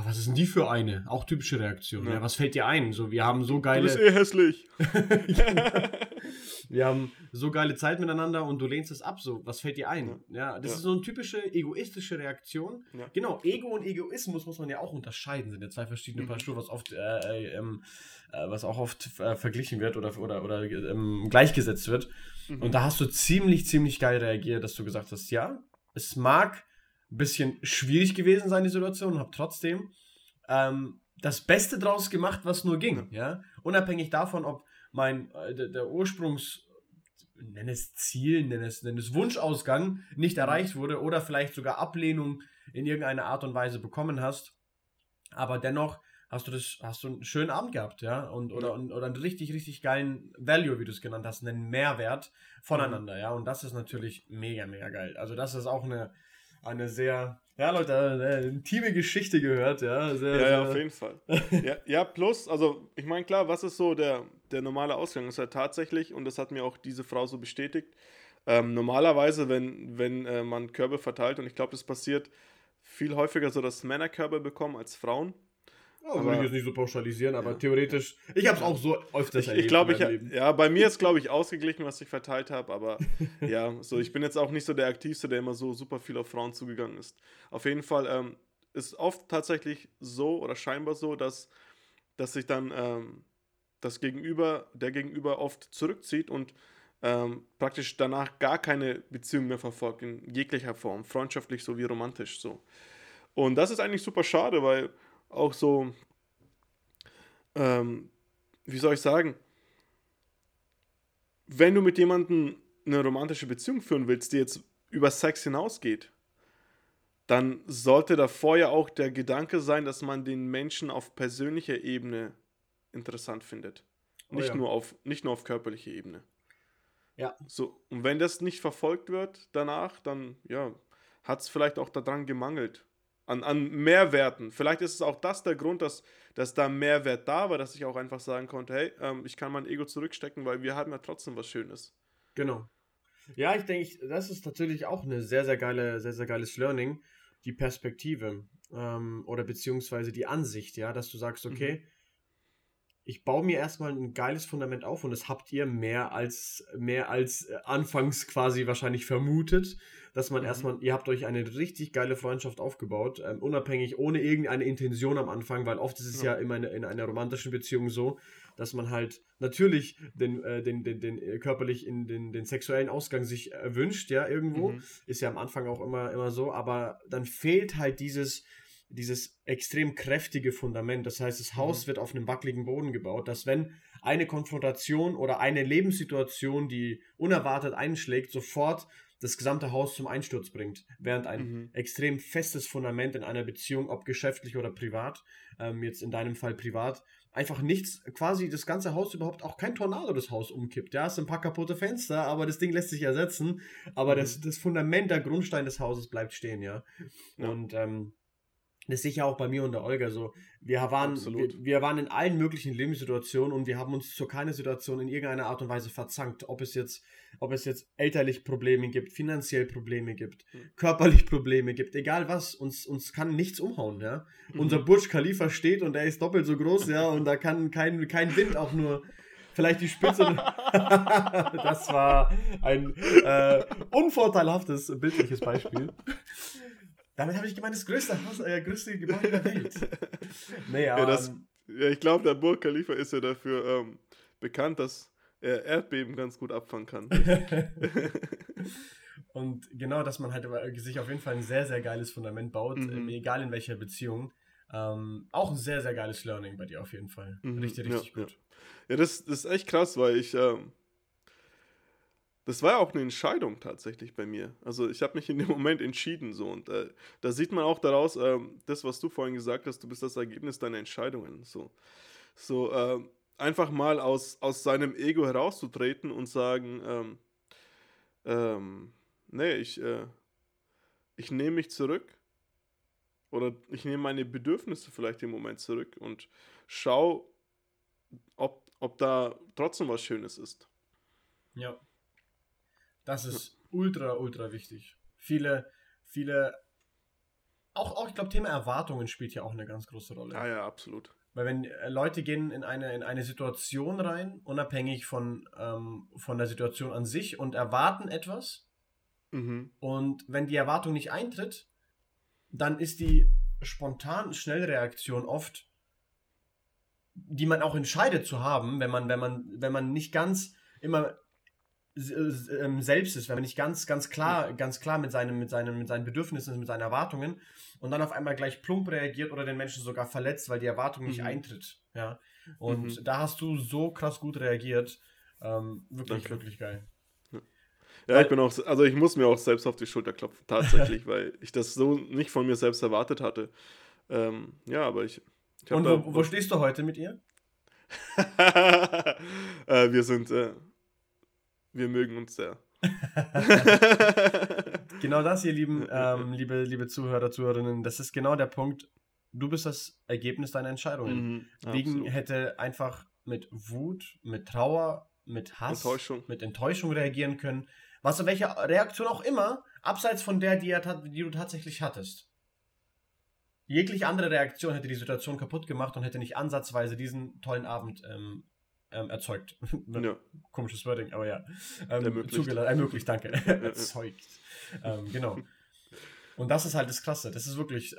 was ist denn die für eine? Auch typische Reaktion. Ja. ja. was fällt dir ein? So, wir haben so geile. Du bist eh hässlich. wir haben so geile Zeit miteinander und du lehnst es ab. So, was fällt dir ein? Ja, ja das ja. ist so eine typische egoistische Reaktion. Genau, Ego und Egoismus muss man ja auch unterscheiden. Sind ja zwei verschiedene mhm. Paar Schuhe, was oft, äh, äh, ähm, äh, was auch oft äh, verglichen wird oder, oder, oder ähm, gleichgesetzt wird. Mhm. Und da hast du ziemlich, ziemlich geil reagiert, dass du gesagt hast, ja, es mag bisschen schwierig gewesen sein, die Situation, und habe trotzdem ähm, das Beste draus gemacht, was nur ging. Ja? Unabhängig davon, ob mein äh, der, der Ursprungs nenn es Ziel, nenn es, nenn es Wunschausgang nicht erreicht wurde oder vielleicht sogar Ablehnung in irgendeiner Art und Weise bekommen hast. Aber dennoch hast du das, hast du einen schönen Abend gehabt, ja, und oder, und, oder einen richtig, richtig geilen Value, wie du es genannt hast, einen Mehrwert voneinander, ja. Und das ist natürlich mega, mega geil. Also das ist auch eine, eine sehr, ja, Leute, eine intime Geschichte gehört, ja. Sehr, ja, sehr ja, auf jeden Fall. ja, ja, plus, also ich meine, klar, was ist so der, der normale Ausgang? Das ist ja tatsächlich, und das hat mir auch diese Frau so bestätigt, ähm, normalerweise, wenn, wenn äh, man Körbe verteilt, und ich glaube, das passiert viel häufiger so, dass Männer Körbe bekommen als Frauen. Oh, würde ich jetzt nicht so pauschalisieren, aber ja. theoretisch, ich habe es auch so öfters ich, erlebt. Ich glaube, ich, ja, bei mir ist, glaube ich, ausgeglichen, was ich verteilt habe, aber ja, so, ich bin jetzt auch nicht so der Aktivste, der immer so super viel auf Frauen zugegangen ist. Auf jeden Fall ähm, ist oft tatsächlich so oder scheinbar so, dass, dass sich dann ähm, das Gegenüber, der Gegenüber oft zurückzieht und ähm, praktisch danach gar keine Beziehung mehr verfolgt, in jeglicher Form, freundschaftlich sowie romantisch so. Und das ist eigentlich super schade, weil auch so, ähm, wie soll ich sagen, wenn du mit jemandem eine romantische Beziehung führen willst, die jetzt über Sex hinausgeht, dann sollte davor ja auch der Gedanke sein, dass man den Menschen auf persönlicher Ebene interessant findet. Oh, nicht, ja. nur auf, nicht nur auf körperlicher Ebene. Ja. So, und wenn das nicht verfolgt wird danach, dann ja, hat es vielleicht auch daran gemangelt an, an Mehrwerten. Vielleicht ist es auch das der Grund, dass, dass da Mehrwert da war, dass ich auch einfach sagen konnte, hey, ähm, ich kann mein Ego zurückstecken, weil wir haben ja trotzdem was Schönes. Genau. Ja, ich denke, das ist tatsächlich auch eine sehr, sehr geile, sehr, sehr geiles Learning, die Perspektive ähm, oder beziehungsweise die Ansicht, ja, dass du sagst, okay, mhm ich baue mir erstmal ein geiles Fundament auf und das habt ihr mehr als, mehr als äh, anfangs quasi wahrscheinlich vermutet, dass man mhm. erstmal, ihr habt euch eine richtig geile Freundschaft aufgebaut, ähm, unabhängig, ohne irgendeine Intention am Anfang, weil oft ist es ja, ja immer in, in einer romantischen Beziehung so, dass man halt natürlich den, äh, den, den, den äh, körperlich in den, den sexuellen Ausgang sich erwünscht, ja, irgendwo. Mhm. Ist ja am Anfang auch immer, immer so, aber dann fehlt halt dieses, dieses extrem kräftige Fundament. Das heißt, das Haus mhm. wird auf einem wackeligen Boden gebaut, dass wenn eine Konfrontation oder eine Lebenssituation, die unerwartet einschlägt, sofort das gesamte Haus zum Einsturz bringt. Während ein mhm. extrem festes Fundament in einer Beziehung, ob geschäftlich oder privat, ähm, jetzt in deinem Fall privat, einfach nichts, quasi das ganze Haus überhaupt auch kein Tornado das Haus umkippt. Ja, es sind ein paar kaputte Fenster, aber das Ding lässt sich ersetzen. Aber mhm. das, das Fundament, der Grundstein des Hauses bleibt stehen, ja. ja. Und ähm, das ist sicher auch bei mir und der Olga so. Wir waren, wir, wir, waren in allen möglichen Lebenssituationen und wir haben uns zu keiner Situation in irgendeiner Art und Weise verzankt. Ob es jetzt, ob es jetzt elterlich Probleme gibt, finanziell Probleme gibt, mhm. körperlich Probleme gibt, egal was, uns, uns kann nichts umhauen, ja. Mhm. Unser Burj Khalifa steht und er ist doppelt so groß, ja, und da kann kein, kein Wind auch nur vielleicht die Spitze. das war ein äh, unvorteilhaftes bildliches Beispiel. Damit habe ich gemeint, das größte, Haus, äh, größte Gebäude der Welt. naja, ja, das, ja, ich glaube, der Burg Khalifa ist ja dafür ähm, bekannt, dass er Erdbeben ganz gut abfangen kann. Und genau, dass man halt sich auf jeden Fall ein sehr, sehr geiles Fundament baut, mhm. ähm, egal in welcher Beziehung. Ähm, auch ein sehr, sehr geiles Learning bei dir auf jeden Fall. Mhm. Richtig, richtig ja, gut. Ja, ja das, das ist echt krass, weil ich, ähm, das war ja auch eine Entscheidung tatsächlich bei mir. Also ich habe mich in dem Moment entschieden so und äh, da sieht man auch daraus, äh, das, was du vorhin gesagt hast, du bist das Ergebnis deiner Entscheidungen. So, so äh, einfach mal aus, aus seinem Ego herauszutreten und sagen, ähm, ähm, nee, ich, äh, ich nehme mich zurück oder ich nehme meine Bedürfnisse vielleicht im Moment zurück und schaue, ob, ob da trotzdem was Schönes ist. Ja. Das ist ultra, ultra wichtig. Viele, viele, auch, auch ich glaube, Thema Erwartungen spielt ja auch eine ganz große Rolle. Ja, ja, absolut. Weil wenn äh, Leute gehen in eine, in eine Situation rein, unabhängig von, ähm, von der Situation an sich und erwarten etwas. Mhm. Und wenn die Erwartung nicht eintritt, dann ist die spontan Schnellreaktion oft, die man auch entscheidet zu haben, wenn man, wenn man, wenn man nicht ganz immer selbst ist, wenn man nicht ganz, ganz klar, ganz klar mit, seinem, mit, seinem, mit seinen Bedürfnissen, mit seinen Erwartungen und dann auf einmal gleich plump reagiert oder den Menschen sogar verletzt, weil die Erwartung nicht mhm. eintritt. Ja. Und mhm. da hast du so krass gut reagiert. Ähm, wirklich, Danke. wirklich geil. Ja, ich bin auch, also ich muss mir auch selbst auf die Schulter klopfen, tatsächlich, weil ich das so nicht von mir selbst erwartet hatte. Ähm, ja, aber ich. ich Und wo, wo, stehst du heute mit ihr? äh, wir sind äh, wir mögen uns sehr. genau das, ihr lieben, ähm, liebe, liebe Zuhörer, Zuhörerinnen, das ist genau der Punkt. Du bist das Ergebnis deiner Entscheidungen. Mhm, Wegen hätte einfach mit Wut, mit Trauer, mit Hass, Enttäuschung. mit Enttäuschung reagieren können. Was welche Reaktion auch immer, abseits von der, die, er, die du tatsächlich hattest. Jegliche andere Reaktion hätte die Situation kaputt gemacht und hätte nicht ansatzweise diesen tollen Abend ähm, ähm, erzeugt. ja. Komisches Wording, aber ja. Ähm, ermöglicht. ermöglicht, danke. erzeugt. ähm, genau. Und das ist halt das Klasse. Das ist wirklich.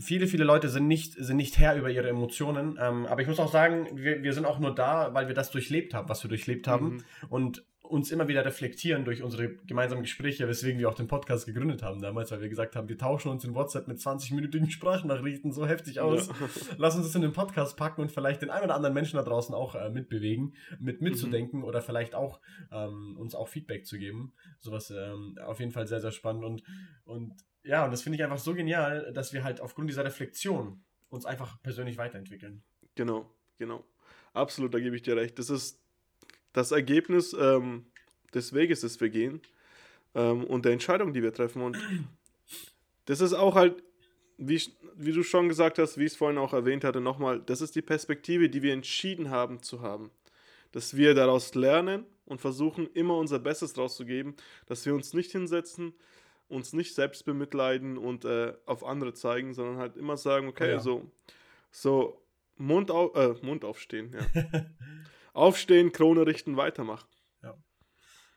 Viele, viele Leute sind nicht, sind nicht Herr über ihre Emotionen. Ähm, aber ich muss auch sagen, wir, wir sind auch nur da, weil wir das durchlebt haben, was wir durchlebt haben. Mhm. Und uns immer wieder reflektieren durch unsere gemeinsamen Gespräche, weswegen wir auch den Podcast gegründet haben damals, weil wir gesagt haben, wir tauschen uns in WhatsApp mit 20-minütigen Sprachnachrichten so heftig aus. Ja. Lass uns das in den Podcast packen und vielleicht den einen oder anderen Menschen da draußen auch äh, mitbewegen, mit mitzudenken mhm. oder vielleicht auch ähm, uns auch Feedback zu geben. Sowas ähm, auf jeden Fall sehr, sehr spannend und, und ja, und das finde ich einfach so genial, dass wir halt aufgrund dieser Reflexion uns einfach persönlich weiterentwickeln. Genau, genau. Absolut, da gebe ich dir recht. Das ist das Ergebnis ähm, des Weges, das wir gehen ähm, und der Entscheidung, die wir treffen. Und das ist auch halt, wie, wie du schon gesagt hast, wie ich es vorhin auch erwähnt hatte, nochmal, das ist die Perspektive, die wir entschieden haben zu haben. Dass wir daraus lernen und versuchen, immer unser Bestes draus zu geben, dass wir uns nicht hinsetzen, uns nicht selbst bemitleiden und äh, auf andere zeigen, sondern halt immer sagen, okay, ja. so, so Mund, auf, äh, Mund aufstehen, ja. Aufstehen, Krone richten, weitermachen. Ja.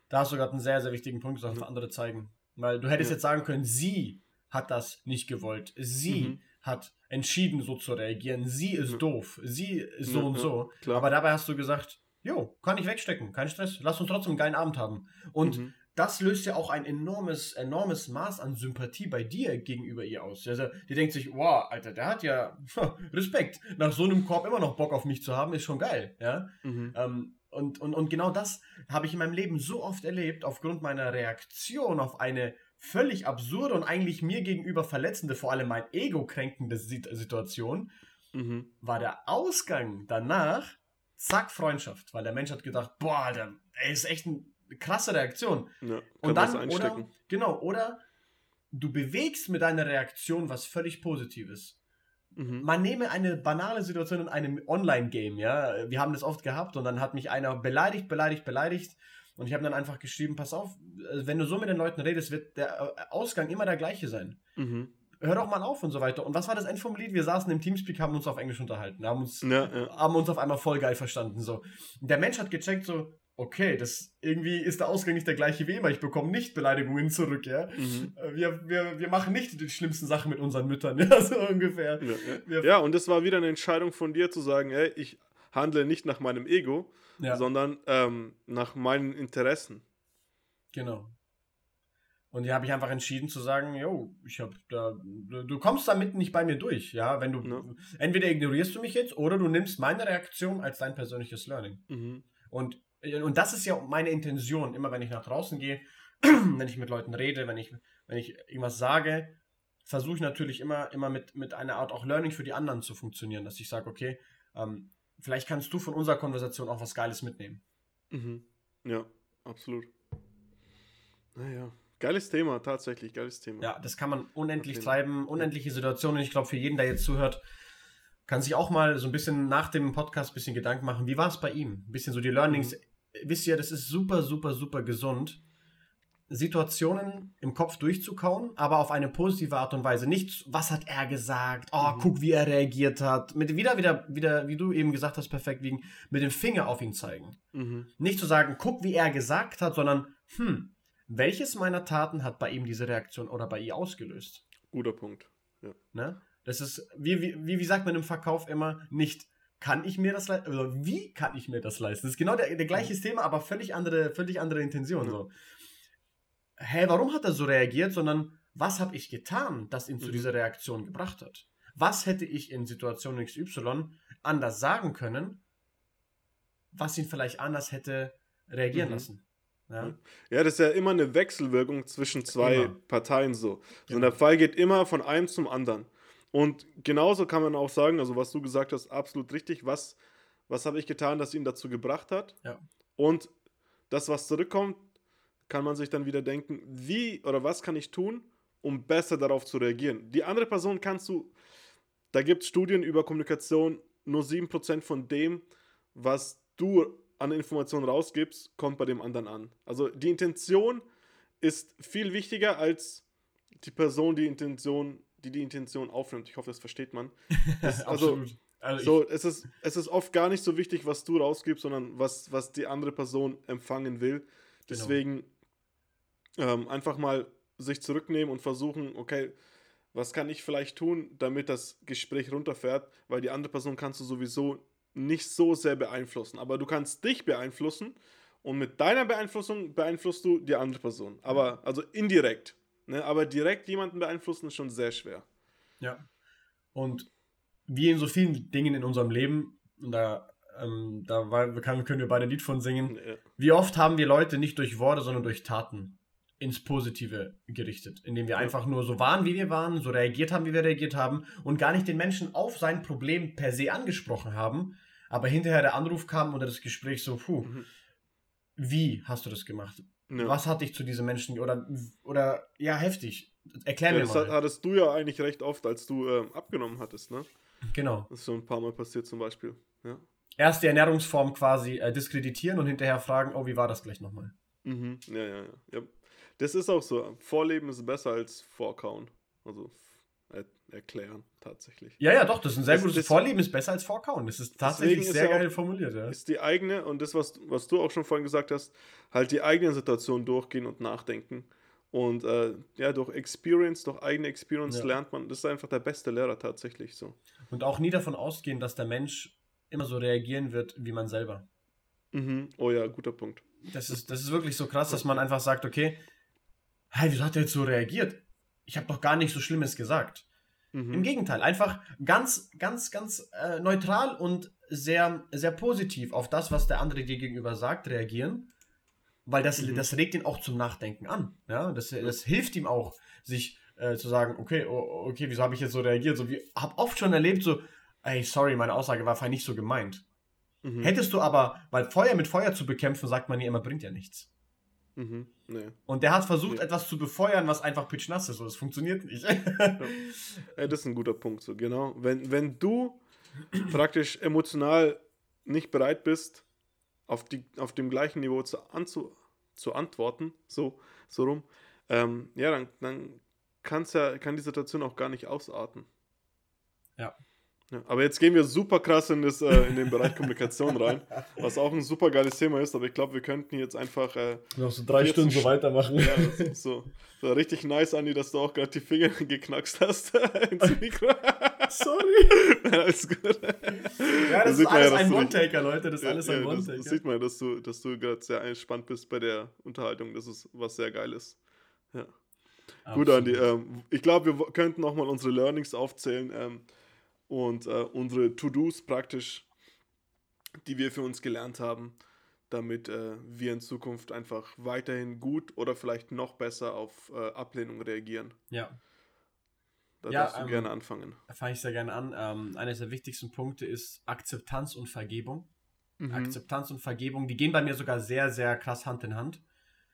Da hast du gerade einen sehr, sehr wichtigen Punkt gesagt, mhm. für andere zeigen. Weil du hättest ja. jetzt sagen können, sie hat das nicht gewollt. Sie mhm. hat entschieden, so zu reagieren. Sie ist mhm. doof. Sie ist so und so. Klar. Aber dabei hast du gesagt, jo, kann ich wegstecken, kein Stress. Lass uns trotzdem einen geilen Abend haben. Und mhm das löst ja auch ein enormes, enormes Maß an Sympathie bei dir gegenüber ihr aus. Also, die denkt sich, wow, Alter, der hat ja Respekt. Nach so einem Korb immer noch Bock auf mich zu haben, ist schon geil. Ja? Mhm. Ähm, und, und, und genau das habe ich in meinem Leben so oft erlebt, aufgrund meiner Reaktion auf eine völlig absurde und eigentlich mir gegenüber verletzende, vor allem mein Ego kränkende Situation, mhm. war der Ausgang danach, zack, Freundschaft. Weil der Mensch hat gedacht, boah, Alter, er ist echt ein krasse Reaktion. Ja, und dann, oder, genau, oder du bewegst mit deiner Reaktion was völlig Positives. Mhm. Man nehme eine banale Situation in einem Online-Game, ja. Wir haben das oft gehabt und dann hat mich einer beleidigt, beleidigt, beleidigt. Und ich habe dann einfach geschrieben, pass auf, wenn du so mit den Leuten redest, wird der äh, Ausgang immer der gleiche sein. Mhm. Hör doch mal auf und so weiter. Und was war das Ende vom Lied? Wir saßen im Teamspeak, haben uns auf Englisch unterhalten, haben uns, ja, ja. haben uns auf einmal voll geil verstanden. So. Der Mensch hat gecheckt, so, okay, das irgendwie ist der Ausgang nicht der gleiche wie immer. Ich bekomme nicht Beleidigungen zurück, ja. Mhm. Äh, wir, wir, wir machen nicht die schlimmsten Sachen mit unseren Müttern, ja, so ungefähr. Ja, ja. und das war wieder eine Entscheidung von dir zu sagen, ey, ich handle nicht nach meinem Ego, ja. sondern ähm, nach meinen Interessen. Genau. Und hier habe ich einfach entschieden zu sagen, jo, ich habe da, du, du, kommst damit nicht bei mir durch, ja. Wenn du ja. entweder ignorierst du mich jetzt oder du nimmst meine Reaktion als dein persönliches Learning. Mhm. Und und das ist ja meine Intention, immer wenn ich nach draußen gehe, wenn ich mit Leuten rede, wenn ich, wenn ich irgendwas sage, versuche ich natürlich immer, immer mit, mit einer Art auch Learning für die anderen zu funktionieren, dass ich sage, okay, ähm, vielleicht kannst du von unserer Konversation auch was Geiles mitnehmen. Mhm. Ja, absolut. Naja. Geiles Thema, tatsächlich, geiles Thema. Ja, das kann man unendlich treiben, unendliche Situationen. Ich glaube, für jeden, der jetzt zuhört, kann sich auch mal so ein bisschen nach dem Podcast ein bisschen Gedanken machen, wie war es bei ihm? Ein bisschen so die Learnings. Mhm. Wisst ihr, das ist super, super, super gesund, Situationen im Kopf durchzukauen, aber auf eine positive Art und Weise. Nicht, was hat er gesagt? Oh, mhm. guck, wie er reagiert hat. Mit wieder, wieder, wieder, wie du eben gesagt hast, perfekt wiegen, mit dem Finger auf ihn zeigen. Mhm. Nicht zu sagen, guck, wie er gesagt hat, sondern, hm, welches meiner Taten hat bei ihm diese Reaktion oder bei ihr ausgelöst? Guter Punkt. Ja. Ne? Das ist, wie, wie, wie sagt man im Verkauf immer, nicht kann ich mir das leisten, oder wie kann ich mir das leisten? Das ist genau der, der gleiche mhm. Thema, aber völlig andere, völlig andere Intention. Mhm. So. Hä, warum hat er so reagiert, sondern was habe ich getan, das ihn mhm. zu dieser Reaktion gebracht hat? Was hätte ich in Situation XY anders sagen können, was ihn vielleicht anders hätte reagieren mhm. lassen? Ja. ja, das ist ja immer eine Wechselwirkung zwischen zwei immer. Parteien so. so genau. der Fall geht immer von einem zum anderen. Und genauso kann man auch sagen, also was du gesagt hast, absolut richtig. Was, was habe ich getan, das ihn dazu gebracht hat? Ja. Und das, was zurückkommt, kann man sich dann wieder denken, wie oder was kann ich tun, um besser darauf zu reagieren. Die andere Person kannst du, da gibt es Studien über Kommunikation, nur 7% von dem, was du an Informationen rausgibst, kommt bei dem anderen an. Also die Intention ist viel wichtiger als die Person, die Intention, die die Intention aufnimmt. Ich hoffe, das versteht man. Das, also, also so, es, ist, es ist oft gar nicht so wichtig, was du rausgibst, sondern was, was die andere Person empfangen will. Genau. Deswegen genau. ähm, einfach mal sich zurücknehmen und versuchen, okay, was kann ich vielleicht tun, damit das Gespräch runterfährt, weil die andere Person kannst du sowieso nicht so sehr beeinflussen. Aber du kannst dich beeinflussen und mit deiner Beeinflussung beeinflusst du die andere Person. Aber, also indirekt. Ne? Aber direkt jemanden beeinflussen ist schon sehr schwer. Ja. Und wie in so vielen Dingen in unserem Leben, da, ähm, da war, können wir beide ein Lied von singen, ja. wie oft haben wir Leute nicht durch Worte, sondern durch Taten ins Positive gerichtet, indem wir einfach nur so waren, wie wir waren, so reagiert haben, wie wir reagiert haben und gar nicht den Menschen auf sein Problem per se angesprochen haben, aber hinterher der Anruf kam oder das Gespräch so, puh, mhm. wie hast du das gemacht? Ja. Was hat dich zu diesem Menschen oder oder ja heftig? Erklär ja, mir mal. Das hattest du ja eigentlich recht oft, als du äh, abgenommen hattest, ne? Genau. Das ist so ein paar Mal passiert zum Beispiel. Ja. Erst die Ernährungsform quasi äh, diskreditieren und hinterher fragen, oh, wie war das gleich nochmal? Mhm. Ja, ja, ja, ja. Das ist auch so. Vorleben ist besser als vorkauen. Also er erklären, tatsächlich. Ja, ja, doch, das ist ein sehr das, gutes das, Vorleben ist besser als vorkauen. Das ist tatsächlich sehr ist geil auch, formuliert. Ja. Ist die eigene, und das, was, was du auch schon vorhin gesagt hast, halt die eigene Situation durchgehen und nachdenken. Und äh, ja, durch Experience, durch eigene Experience ja. lernt man, das ist einfach der beste Lehrer tatsächlich so. Und auch nie davon ausgehen, dass der Mensch immer so reagieren wird wie man selber. Mhm. Oh ja, guter Punkt. Das ist, das ist wirklich so krass, dass man einfach sagt, okay, hey, wieso hat er jetzt so reagiert? Ich habe doch gar nicht so Schlimmes gesagt. Mhm. Im Gegenteil, einfach ganz, ganz, ganz äh, neutral und sehr, sehr positiv auf das, was der andere dir gegenüber sagt, reagieren. Weil das, mhm. das regt ihn auch zum Nachdenken an. Ja? Das, das hilft ihm auch, sich äh, zu sagen, okay, oh, okay, wieso habe ich jetzt so reagiert? So wie, habe oft schon erlebt, so, ey, sorry, meine Aussage war vielleicht nicht so gemeint. Mhm. Hättest du aber, weil Feuer mit Feuer zu bekämpfen, sagt man ja immer, bringt ja nichts. Mhm. Nee. Und der hat versucht, nee. etwas zu befeuern, was einfach pitchnass ist. Und das funktioniert nicht. ja. Das ist ein guter Punkt. So, genau. Wenn, wenn du praktisch emotional nicht bereit bist, auf, die, auf dem gleichen Niveau zu, anzu, zu antworten, so, so rum, ähm, ja, dann, dann kann's ja, kann die Situation auch gar nicht ausarten. Ja. Ja, aber jetzt gehen wir super krass in, das, äh, in den Bereich Kommunikation rein, was auch ein super geiles Thema ist, aber ich glaube, wir könnten jetzt einfach. Äh, noch so drei Stunden so weitermachen. Ja, so, so richtig nice, Andi, dass du auch gerade die Finger geknackst hast ins Mikro. Sorry. alles gut. Ja, das, das ist alles ja, ein One-Taker, Leute, das ist alles ja, ein One-Taker. Das, das, sieht man, dass du, dass du gerade sehr entspannt bist bei der Unterhaltung, das ist was sehr Geiles. Ja. Absolut. Gut, Andi, ähm, ich glaube, wir könnten auch mal unsere Learnings aufzählen. Ähm, und äh, unsere To-Dos praktisch, die wir für uns gelernt haben, damit äh, wir in Zukunft einfach weiterhin gut oder vielleicht noch besser auf äh, Ablehnung reagieren. Ja. Da ja, darfst du ähm, gerne anfangen. Da fange ich sehr gerne an. Ähm, eines der wichtigsten Punkte ist Akzeptanz und Vergebung. Mhm. Akzeptanz und Vergebung, die gehen bei mir sogar sehr, sehr krass Hand in Hand.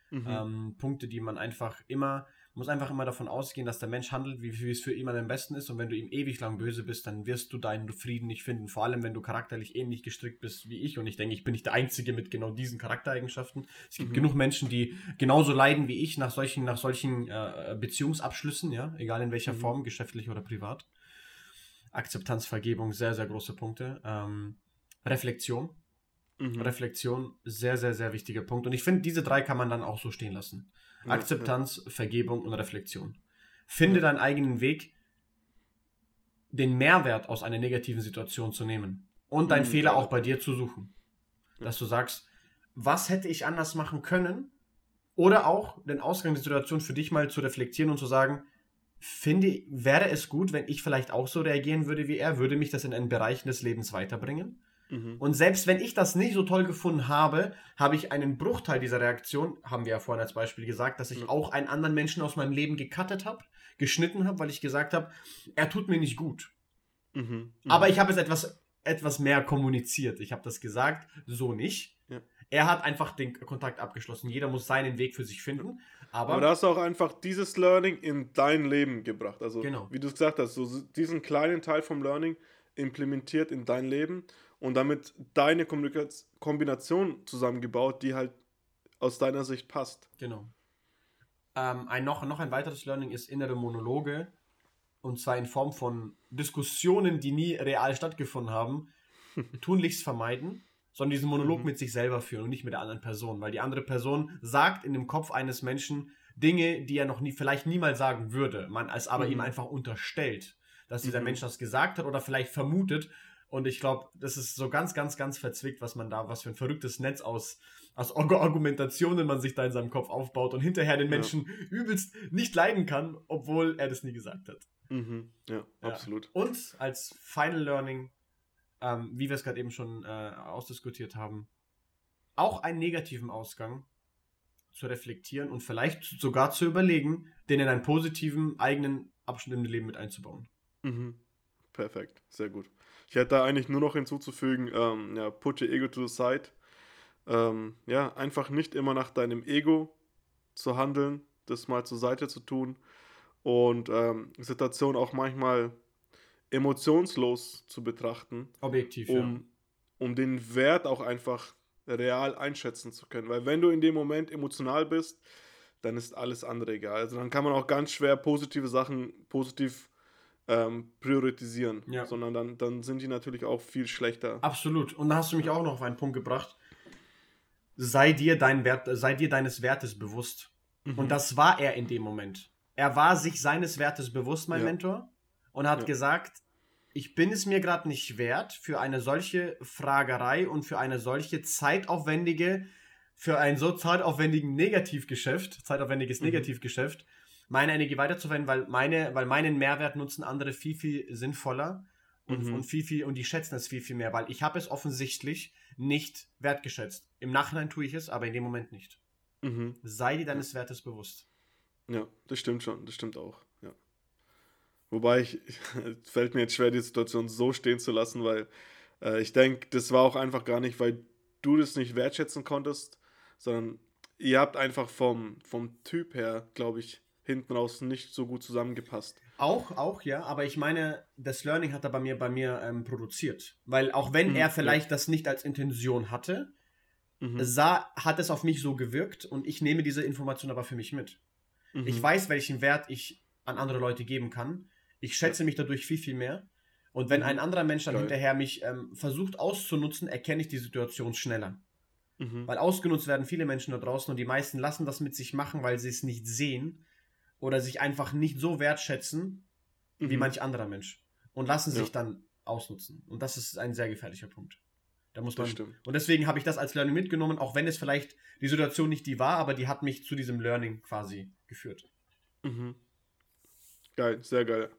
Mhm. Ähm, Punkte, die man einfach immer, muss einfach immer davon ausgehen, dass der Mensch handelt, wie, wie es für ihn am besten ist. Und wenn du ihm ewig lang böse bist, dann wirst du deinen Frieden nicht finden. Vor allem, wenn du charakterlich ähnlich gestrickt bist wie ich. Und ich denke, ich bin nicht der Einzige mit genau diesen Charaktereigenschaften. Es gibt mhm. genug Menschen, die genauso leiden wie ich nach solchen, nach solchen äh, Beziehungsabschlüssen, ja, egal in welcher mhm. Form, geschäftlich oder privat. Akzeptanz, Vergebung, sehr, sehr große Punkte. Ähm, Reflexion. Mhm. Reflexion, sehr, sehr, sehr wichtiger Punkt. Und ich finde, diese drei kann man dann auch so stehen lassen. Akzeptanz. Vergebung und Reflexion. Finde deinen eigenen Weg, den Mehrwert aus einer negativen Situation zu nehmen und deinen mhm, Fehler auch bei dir zu suchen. Dass du sagst, was hätte ich anders machen können? Oder auch den Ausgang der Situation für dich mal zu reflektieren und zu sagen, finde, wäre es gut, wenn ich vielleicht auch so reagieren würde wie er? Würde mich das in einen Bereichen des Lebens weiterbringen? Mhm. Und selbst wenn ich das nicht so toll gefunden habe, habe ich einen Bruchteil dieser Reaktion, haben wir ja vorhin als Beispiel gesagt, dass ich mhm. auch einen anderen Menschen aus meinem Leben gecuttet habe, geschnitten habe, weil ich gesagt habe, er tut mir nicht gut. Mhm. mhm. Aber ich habe es etwas, etwas mehr kommuniziert. Ich habe das gesagt, so nicht. Ja. Er hat einfach den Kontakt abgeschlossen. Jeder muss seinen Weg für sich finden. Aber, Aber da hast du auch einfach dieses Learning in dein Leben gebracht. Also, genau. wie du es gesagt hast, so diesen kleinen Teil vom Learning implementiert in dein Leben und damit deine Kombination zusammengebaut, die halt aus deiner Sicht passt. Genau. Ähm, ein, noch, noch ein weiteres Learning ist innere Monologe. Und zwar in Form von Diskussionen, die nie real stattgefunden haben, tunlichst vermeiden, sondern diesen Monolog mhm. mit sich selber führen und nicht mit der anderen Person. Weil die andere Person sagt in dem Kopf eines Menschen Dinge, die er noch nie, vielleicht niemals sagen würde, man es aber mhm. ihm einfach unterstellt, dass dieser mhm. Mensch das gesagt hat oder vielleicht vermutet und ich glaube, das ist so ganz, ganz, ganz verzwickt, was man da, was für ein verrücktes Netz aus, aus Argumentationen man sich da in seinem Kopf aufbaut und hinterher den Menschen ja. übelst nicht leiden kann, obwohl er das nie gesagt hat. Mhm. Ja, ja, absolut. Und als Final Learning, ähm, wie wir es gerade eben schon äh, ausdiskutiert haben, auch einen negativen Ausgang zu reflektieren und vielleicht sogar zu überlegen, den in einen positiven eigenen Abschnitt im Leben mit einzubauen. Mhm. Perfekt, sehr gut. Ich hätte da eigentlich nur noch hinzuzufügen, ähm, ja, put your ego to the side. Ähm, ja, einfach nicht immer nach deinem Ego zu handeln, das mal zur Seite zu tun und ähm, Situation auch manchmal emotionslos zu betrachten. Objektiv, um, ja. Um den Wert auch einfach real einschätzen zu können. Weil wenn du in dem Moment emotional bist, dann ist alles andere egal. Also dann kann man auch ganz schwer positive Sachen positiv ähm, priorisieren, ja. sondern dann, dann sind die natürlich auch viel schlechter. Absolut. Und da hast du mich auch noch auf einen Punkt gebracht. Sei dir, dein Wert, sei dir deines Wertes bewusst. Mhm. Und das war er in dem Moment. Er war sich seines Wertes bewusst, mein ja. Mentor, und hat ja. gesagt, ich bin es mir gerade nicht wert für eine solche Fragerei und für eine solche zeitaufwendige, für ein so zeitaufwendigen Negativgeschäft, zeitaufwendiges mhm. Negativgeschäft, meine Energie weiterzuverwenden, weil meine, weil meinen Mehrwert nutzen andere viel, viel sinnvoller und, mhm. und viel, viel, und die schätzen es viel, viel mehr, weil ich habe es offensichtlich nicht wertgeschätzt. Im Nachhinein tue ich es, aber in dem Moment nicht. Mhm. Sei dir deines Wertes bewusst. Ja, das stimmt schon, das stimmt auch, ja. Wobei ich, fällt mir jetzt schwer, die Situation so stehen zu lassen, weil äh, ich denke, das war auch einfach gar nicht, weil du das nicht wertschätzen konntest, sondern ihr habt einfach vom, vom Typ her, glaube ich, hinten raus nicht so gut zusammengepasst. Auch, auch, ja, aber ich meine, das Learning hat er bei mir, bei mir ähm, produziert. Weil auch wenn mhm, er vielleicht ja. das nicht als Intention hatte, mhm. sah, hat es auf mich so gewirkt und ich nehme diese Information aber für mich mit. Mhm. Ich weiß, welchen Wert ich an andere Leute geben kann. Ich schätze ja. mich dadurch viel, viel mehr. Und wenn mhm. ein anderer Mensch dann Geil. hinterher mich ähm, versucht auszunutzen, erkenne ich die Situation schneller. Mhm. Weil ausgenutzt werden viele Menschen da draußen und die meisten lassen das mit sich machen, weil sie es nicht sehen oder sich einfach nicht so wertschätzen mhm. wie manch anderer Mensch und lassen sich ja. dann ausnutzen. Und das ist ein sehr gefährlicher Punkt. Da muss man. Und deswegen habe ich das als Learning mitgenommen, auch wenn es vielleicht die Situation nicht die war, aber die hat mich zu diesem Learning quasi geführt. Mhm. Geil, sehr geil.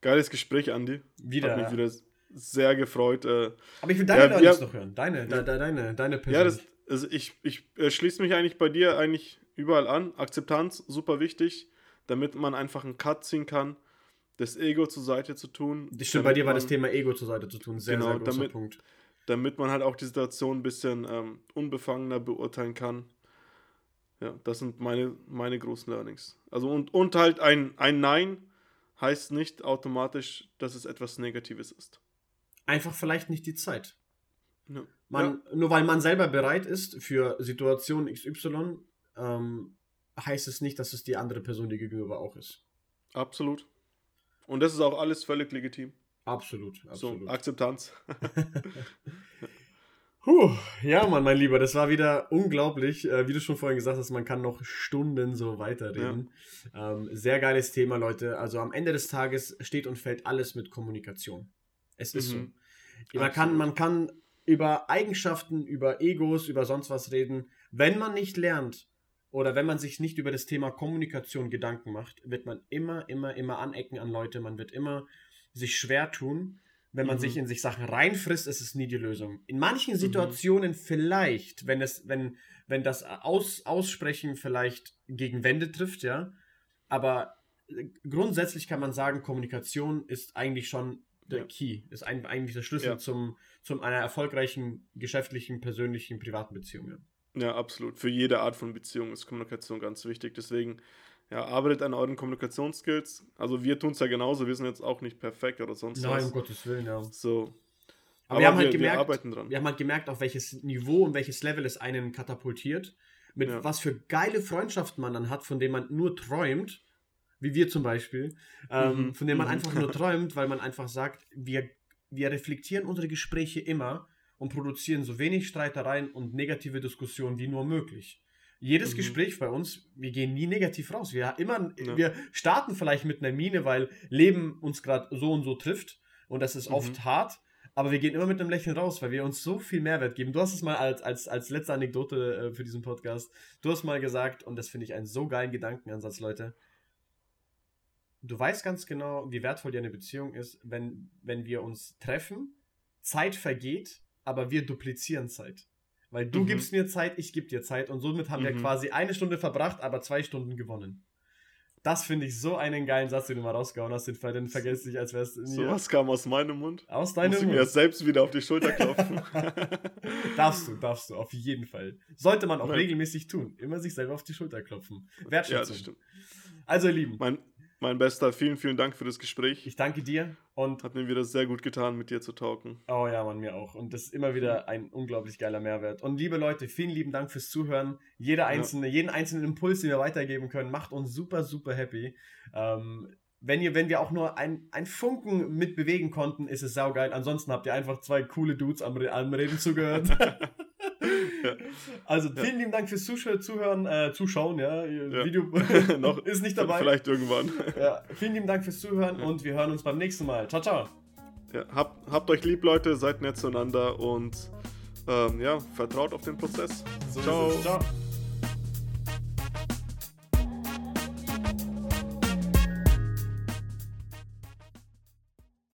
Geiles Gespräch, Andi. Wieder. Hat mich wieder sehr gefreut. Äh, aber ich will deine ja, Learnings ja, noch hören. Deine, ja, de, deine, deine Person. Ja, das, also ich, ich äh, schließe mich eigentlich bei dir eigentlich überall an. Akzeptanz, super wichtig damit man einfach einen Cut ziehen kann, das Ego zur Seite zu tun. Stimmt, bei dir war das Thema Ego zur Seite zu tun. Sehr, genau, sehr großer damit, Punkt. Damit man halt auch die Situation ein bisschen ähm, unbefangener beurteilen kann. Ja, das sind meine, meine großen Learnings. Also und, und halt ein, ein Nein heißt nicht automatisch, dass es etwas Negatives ist. Einfach vielleicht nicht die Zeit. Ja. Man, ja. Nur weil man selber bereit ist für Situation XY, ähm, heißt es nicht, dass es die andere Person die gegenüber auch ist. Absolut. Und das ist auch alles völlig legitim. Absolut, absolut. So, Akzeptanz. Puh, ja, Mann, mein Lieber, das war wieder unglaublich. Äh, wie du schon vorhin gesagt hast, man kann noch Stunden so weiterreden. Ja. Ähm, sehr geiles Thema, Leute. Also am Ende des Tages steht und fällt alles mit Kommunikation. Es ist mhm. so. Man kann, man kann über Eigenschaften, über Egos, über sonst was reden. Wenn man nicht lernt oder wenn man sich nicht über das Thema Kommunikation Gedanken macht, wird man immer, immer, immer anecken an Leute. Man wird immer sich schwer tun. Wenn man mhm. sich in sich Sachen reinfrisst, ist es nie die Lösung. In manchen mhm. Situationen mhm. vielleicht, wenn es, wenn, wenn das Aus, Aussprechen vielleicht gegen Wände trifft, ja. Aber äh, grundsätzlich kann man sagen, Kommunikation ist eigentlich schon der ja. Key, ist ein, eigentlich der Schlüssel ja. zum, zum einer erfolgreichen geschäftlichen, persönlichen, privaten Beziehung. Ja. Ja, absolut. Für jede Art von Beziehung ist Kommunikation ganz wichtig. Deswegen ja, arbeitet an euren Kommunikationsskills. Also wir tun es ja genauso, wir sind jetzt auch nicht perfekt oder sonst Nein, was. Nein, um Gottes Willen, ja. So. Aber, Aber wir, haben halt gemerkt, wir arbeiten dran. Wir haben halt gemerkt, auf welches Niveau und welches Level es einen katapultiert. Mit ja. was für geile Freundschaften man dann hat, von denen man nur träumt, wie wir zum Beispiel, ähm, mhm. von denen man mhm. einfach nur träumt, weil man einfach sagt, wir, wir reflektieren unsere Gespräche immer und produzieren so wenig Streitereien und negative Diskussionen wie nur möglich. Jedes mhm. Gespräch bei uns, wir gehen nie negativ raus. Wir immer, ja. wir starten vielleicht mit einer Mine, weil Leben uns gerade so und so trifft und das ist mhm. oft hart. Aber wir gehen immer mit einem Lächeln raus, weil wir uns so viel Mehrwert geben. Du hast es mal als, als, als letzte Anekdote äh, für diesen Podcast. Du hast mal gesagt, und das finde ich einen so geilen Gedankenansatz, Leute. Du weißt ganz genau, wie wertvoll dir eine Beziehung ist, wenn, wenn wir uns treffen, Zeit vergeht, aber wir duplizieren Zeit. Weil du mhm. gibst mir Zeit, ich gebe dir Zeit und somit haben mhm. wir quasi eine Stunde verbracht, aber zwei Stunden gewonnen. Das finde ich so einen geilen Satz, den du mal rausgehauen hast, den, den vergesse ich, als wär's in So was kam aus meinem Mund. Aus deinem Muss Mund. ich mir selbst wieder auf die Schulter klopfen. darfst du, darfst du, auf jeden Fall. Sollte man auch Nein. regelmäßig tun. Immer sich selber auf die Schulter klopfen. Wertschätzung. Ja, das stimmt. Also, ihr Lieben. Mein, mein Bester, vielen, vielen Dank für das Gespräch. Ich danke dir und. Hat mir wieder sehr gut getan, mit dir zu talken. Oh ja, man, mir auch. Und das ist immer wieder ein unglaublich geiler Mehrwert. Und liebe Leute, vielen lieben Dank fürs Zuhören. Jeder einzelne, ja. jeden einzelnen Impuls, den wir weitergeben können, macht uns super, super happy. Ähm, wenn, ihr, wenn wir auch nur ein, ein Funken mitbewegen konnten, ist es saugeil. Ansonsten habt ihr einfach zwei coole Dudes am, am Reden zugehört. Also vielen ja. lieben Dank fürs Zuhören, äh, Zuschauen, ja. ja. Video noch ist nicht dabei. Vielleicht irgendwann. Ja, vielen lieben Dank fürs Zuhören und wir hören uns beim nächsten Mal. Ciao, ciao. Habt, habt euch lieb, Leute, seid nett zueinander und ähm, ja, vertraut auf den Prozess. So ciao. Ciao.